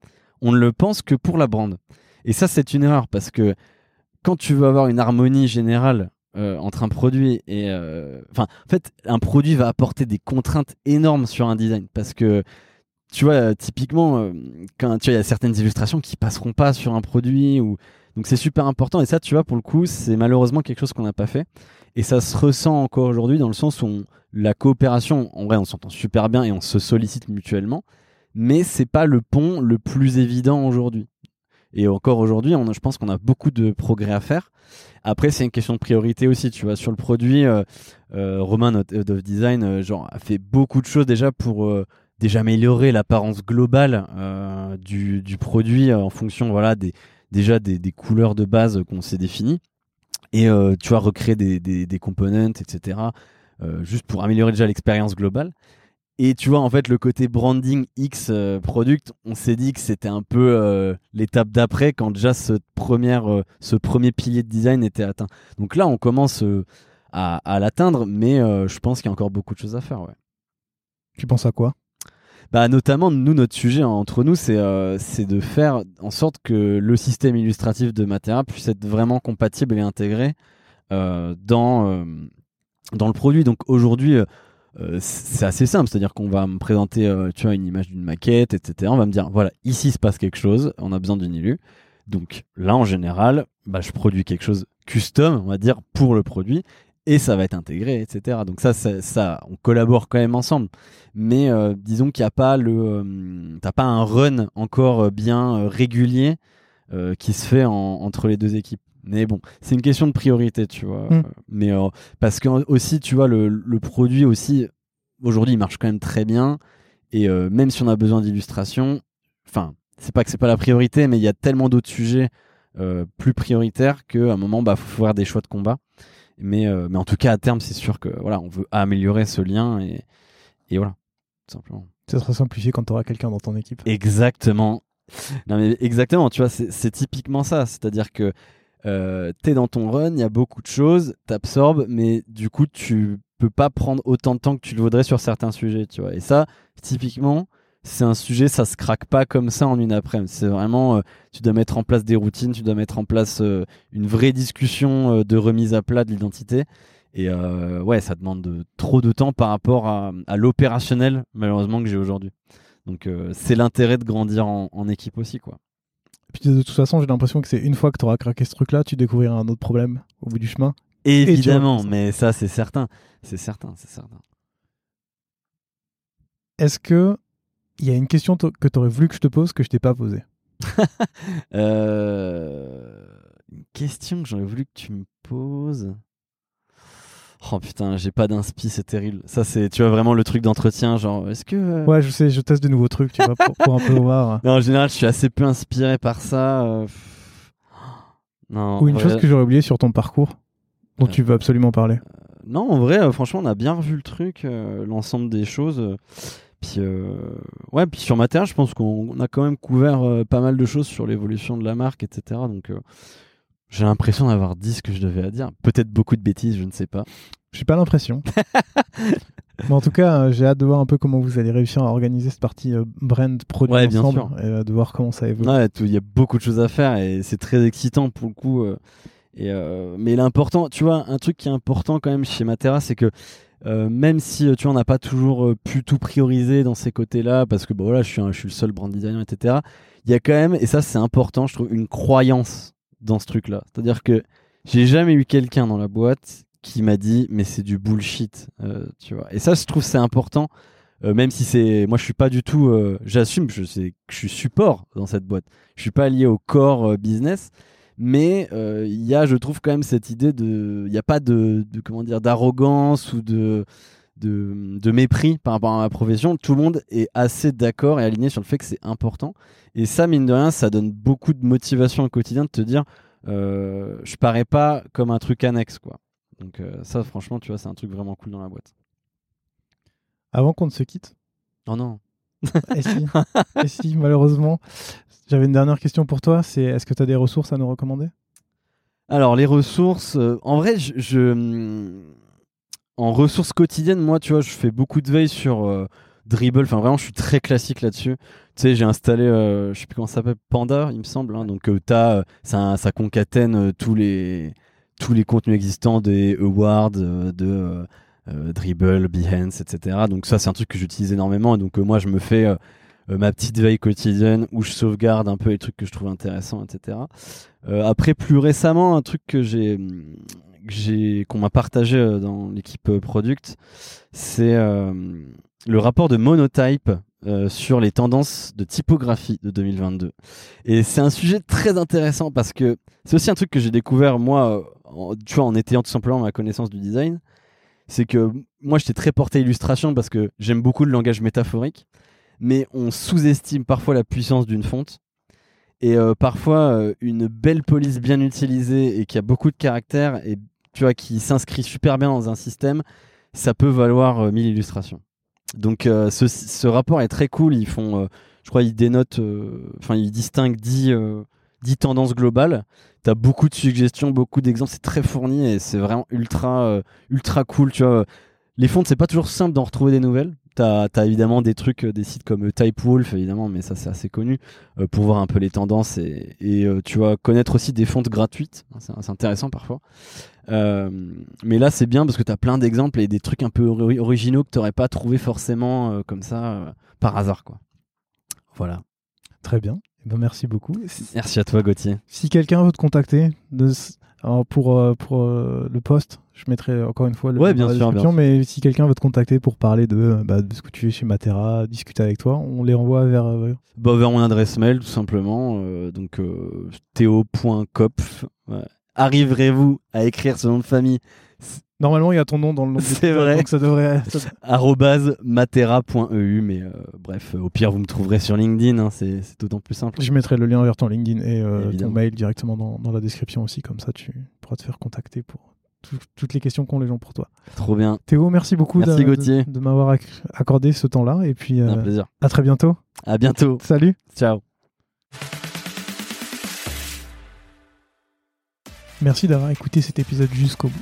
On ne le pense que pour la brand. Et ça, c'est une erreur parce que quand tu veux avoir une harmonie générale euh, entre un produit et euh, enfin en fait un produit va apporter des contraintes énormes sur un design parce que tu vois typiquement euh, quand tu il y a certaines illustrations qui passeront pas sur un produit ou donc c'est super important et ça tu vois pour le coup c'est malheureusement quelque chose qu'on n'a pas fait et ça se ressent encore aujourd'hui dans le sens où la coopération en vrai on s'entend super bien et on se sollicite mutuellement mais c'est pas le pont le plus évident aujourd'hui et encore aujourd'hui, je pense qu'on a beaucoup de progrès à faire. Après, c'est une question de priorité aussi. Tu vois, sur le produit, euh, euh, Romain, notre head of design, euh, genre, a fait beaucoup de choses déjà pour déjà améliorer l'apparence globale du, produit en fonction, voilà, déjà des, couleurs de base qu'on s'est définies. Et tu vois, recréer des, des, des components, etc. juste pour améliorer déjà l'expérience globale. Et tu vois, en fait, le côté branding X euh, product, on s'est dit que c'était un peu euh, l'étape d'après quand déjà ce, première, euh, ce premier pilier de design était atteint. Donc là, on commence à, à l'atteindre, mais je pense qu'il y a encore beaucoup de choses à faire. Ouais. Tu penses à quoi? Bah, Notamment, nous, notre sujet entre nous, c'est c'est de faire en sorte que le système illustratif de Matera puisse être vraiment compatible et intégré dans, dans le produit. Donc aujourd'hui, euh, c'est assez simple, c'est-à-dire qu'on va me présenter euh, tu vois, une image d'une maquette, etc. On va me dire, voilà, ici se passe quelque chose, on a besoin d'une illu. Donc là, en général, bah, je produis quelque chose custom, on va dire, pour le produit. Et ça va être intégré, etc. Donc ça, ça, ça on collabore quand même ensemble. Mais euh, disons qu'il n'y a pas le, euh, t'as pas un run encore bien euh, régulier qui se fait entre les deux équipes. Mais bon, c'est une question de priorité, tu vois. Mm. Mais parce que aussi, tu vois, le, le produit aussi aujourd'hui, il marche quand même très bien. Et même si on a besoin d'illustration, enfin, c'est pas que c'est pas la priorité, mais il y a tellement d'autres sujets plus prioritaires qu'à un moment, bah, faut faire des choix de combat. Mais, euh, mais en tout cas, à terme, c'est sûr que voilà, on veut améliorer ce lien et, et voilà, tout simplement. Ça sera simplifié quand tu auras quelqu'un dans ton équipe. Exactement. Non, mais exactement, tu vois, c'est typiquement ça. C'est-à-dire que euh, tu es dans ton run, il y a beaucoup de choses, t'absorbes, mais du coup, tu peux pas prendre autant de temps que tu le voudrais sur certains sujets, tu vois. Et ça, typiquement, c'est un sujet, ça se craque pas comme ça en une après-midi. C'est vraiment, euh, tu dois mettre en place des routines, tu dois mettre en place euh, une vraie discussion euh, de remise à plat de l'identité. Et ouais, ça demande trop de temps par rapport à, l'opérationnel, malheureusement, que j'ai aujourd'hui. Donc c'est l'intérêt de grandir en, équipe aussi, quoi. Et puis de toute façon, j'ai l'impression que c'est une fois que tu auras craqué ce truc-là, tu découvriras un autre problème au bout du chemin. Évidemment, mais ça c'est certain, c'est certain, c'est certain. Est-ce que il y a une question que tu aurais voulu que je te pose que je t'ai pas posée. [laughs] Euh, une question que j'aurais voulu que tu me poses. Oh putain, j'ai pas d'inspi, c'est terrible. Ça, c'est, tu vois, vraiment le truc d'entretien, genre, est-ce que. Euh, ouais, je sais, je teste de nouveaux trucs, tu vois, pour, un peu voir. [laughs] Non, en général, je suis assez peu inspiré par ça. Euh, non, Ou une chose que j'aurais oublié sur ton parcours, dont tu veux absolument parler. non, en vrai, franchement, on a bien revu le truc, l'ensemble des choses. Puis, euh, ouais, puis sur Mater, je pense qu'on a quand même couvert euh, pas mal de choses sur l'évolution de la marque, etc. Donc, euh, j'ai l'impression d'avoir dit ce que je devais à dire. Peut-être beaucoup de bêtises, je ne sais pas. J'ai pas l'impression. [laughs] Mais en tout cas, j'ai hâte de voir un peu comment vous allez réussir à organiser cette partie brand produit ensemble et de voir comment ça évolue. Il y a beaucoup de choses à faire et c'est très excitant pour le coup. et, mais l'important, tu vois, un truc qui est important quand même chez Matera, c'est que euh, même si euh, tu vois, on n'a pas toujours euh, pu tout prioriser dans ces côtés-là, parce que bon, voilà, je suis, le seul brand designer, etc. Il y a quand même, et ça c'est important, je trouve, une croyance dans ce truc-là. C'est-à-dire que j'ai jamais eu quelqu'un dans la boîte qui m'a dit, mais c'est du bullshit, tu vois. Et ça, je trouve, c'est important. même si c'est moi je suis pas du tout j'assume je que je suis support dans cette boîte je suis pas lié au core business mais euh, il y a, je trouve, quand même cette idée de. Il n'y a pas de, comment dire, d'arrogance ou de, de, mépris par rapport à ma profession. Tout le monde est assez d'accord et aligné sur le fait que c'est important. Et ça, mine de rien, ça donne beaucoup de motivation au quotidien de te dire euh, je parais pas comme un truc annexe, quoi. Donc, euh, ça, franchement, tu vois, c'est un truc vraiment cool dans la boîte. Avant qu'on ne se quitte. Oh non. [laughs] et si, et si malheureusement, j'avais une dernière question pour toi, c'est est-ce que tu as des ressources à nous recommander? Alors les ressources, euh, en vrai, je, en ressources quotidiennes, moi, tu vois, je fais beaucoup de veille sur euh, Dribble. Enfin, vraiment, je suis très classique là-dessus. Tu sais, j'ai installé, euh, je sais plus comment ça s'appelle, Panda, il me semble. Hein. donc, as, ça, ça concatène tous les tous les contenus existants des awards de Dribble, Behance, etc. Donc ça, c'est un truc que j'utilise énormément. Et donc moi, je me fais euh, ma petite veille quotidienne où je sauvegarde un peu les trucs que je trouve intéressants, etc. Euh, après, plus récemment, un truc que j'ai qu'on m'a partagé euh, dans l'équipe product, c'est le rapport de Monotype sur les tendances de typographie de 2022. Et c'est un sujet très intéressant parce que c'est aussi un truc que j'ai découvert moi, en, tu vois, en étayant tout simplement ma connaissance du design. C'est que moi, j'étais très porté illustration parce que j'aime beaucoup le langage métaphorique mais on sous-estime parfois la puissance d'une fonte. Et euh, parfois, euh, une belle police bien utilisée et qui a beaucoup de caractère et tu vois, qui s'inscrit super bien dans un système, ça peut valoir 1000 euh, illustrations. Donc ce, rapport est très cool. Ils font, je crois, ils dénotent, enfin, ils distinguent 10, 10 tendances globales. Tu as beaucoup de suggestions, beaucoup d'exemples. C'est très fourni et c'est vraiment ultra, ultra cool. Tu vois, les fontes, c'est pas toujours simple d'en retrouver des nouvelles. T'as as évidemment des trucs, euh, des sites comme euh, Typewolf, évidemment, mais ça c'est assez connu, euh, pour voir un peu les tendances et, tu vas connaître aussi des fontes gratuites. Hein, c'est intéressant parfois. mais là c'est bien parce que tu as plein d'exemples et des trucs un peu originaux que tu pas trouvé forcément comme ça par hasard. quoi. Voilà. Très bien. Eh ben, merci beaucoup. Merci à toi Gauthier. Si quelqu'un veut te contacter de, pour, pour le poste Je mettrai encore une fois le Ouais, bien sûr, bien mais si quelqu'un veut te contacter pour parler de, bah, de ce que tu fais chez Matera, discuter avec toi, on les renvoie vers. euh, Bah, vers mon adresse mail, tout simplement. euh, donc, euh, théo.kopf. Ouais. Arriverez-vous à écrire ce nom de famille Normalement, il y a ton nom dans le nom. C'est vrai. Donc ça devrait. [laughs] matera.eu mais euh, bref au pire vous me trouverez sur LinkedIn hein, c'est c'est d'autant plus simple Je mettrai le lien vers ton LinkedIn et euh, ton mail directement dans, dans la description aussi, comme ça tu pourras te faire contacter pour tout- toutes les questions qu'ont les gens pour toi. trop bien Théo, merci beaucoup Merci, de, Gauthier. de- de m'avoir ac- accordé ce temps-là et puis un euh, plaisir à très bientôt. à bientôt Salut. ciao Merci d'avoir écouté cet épisode jusqu'au bout.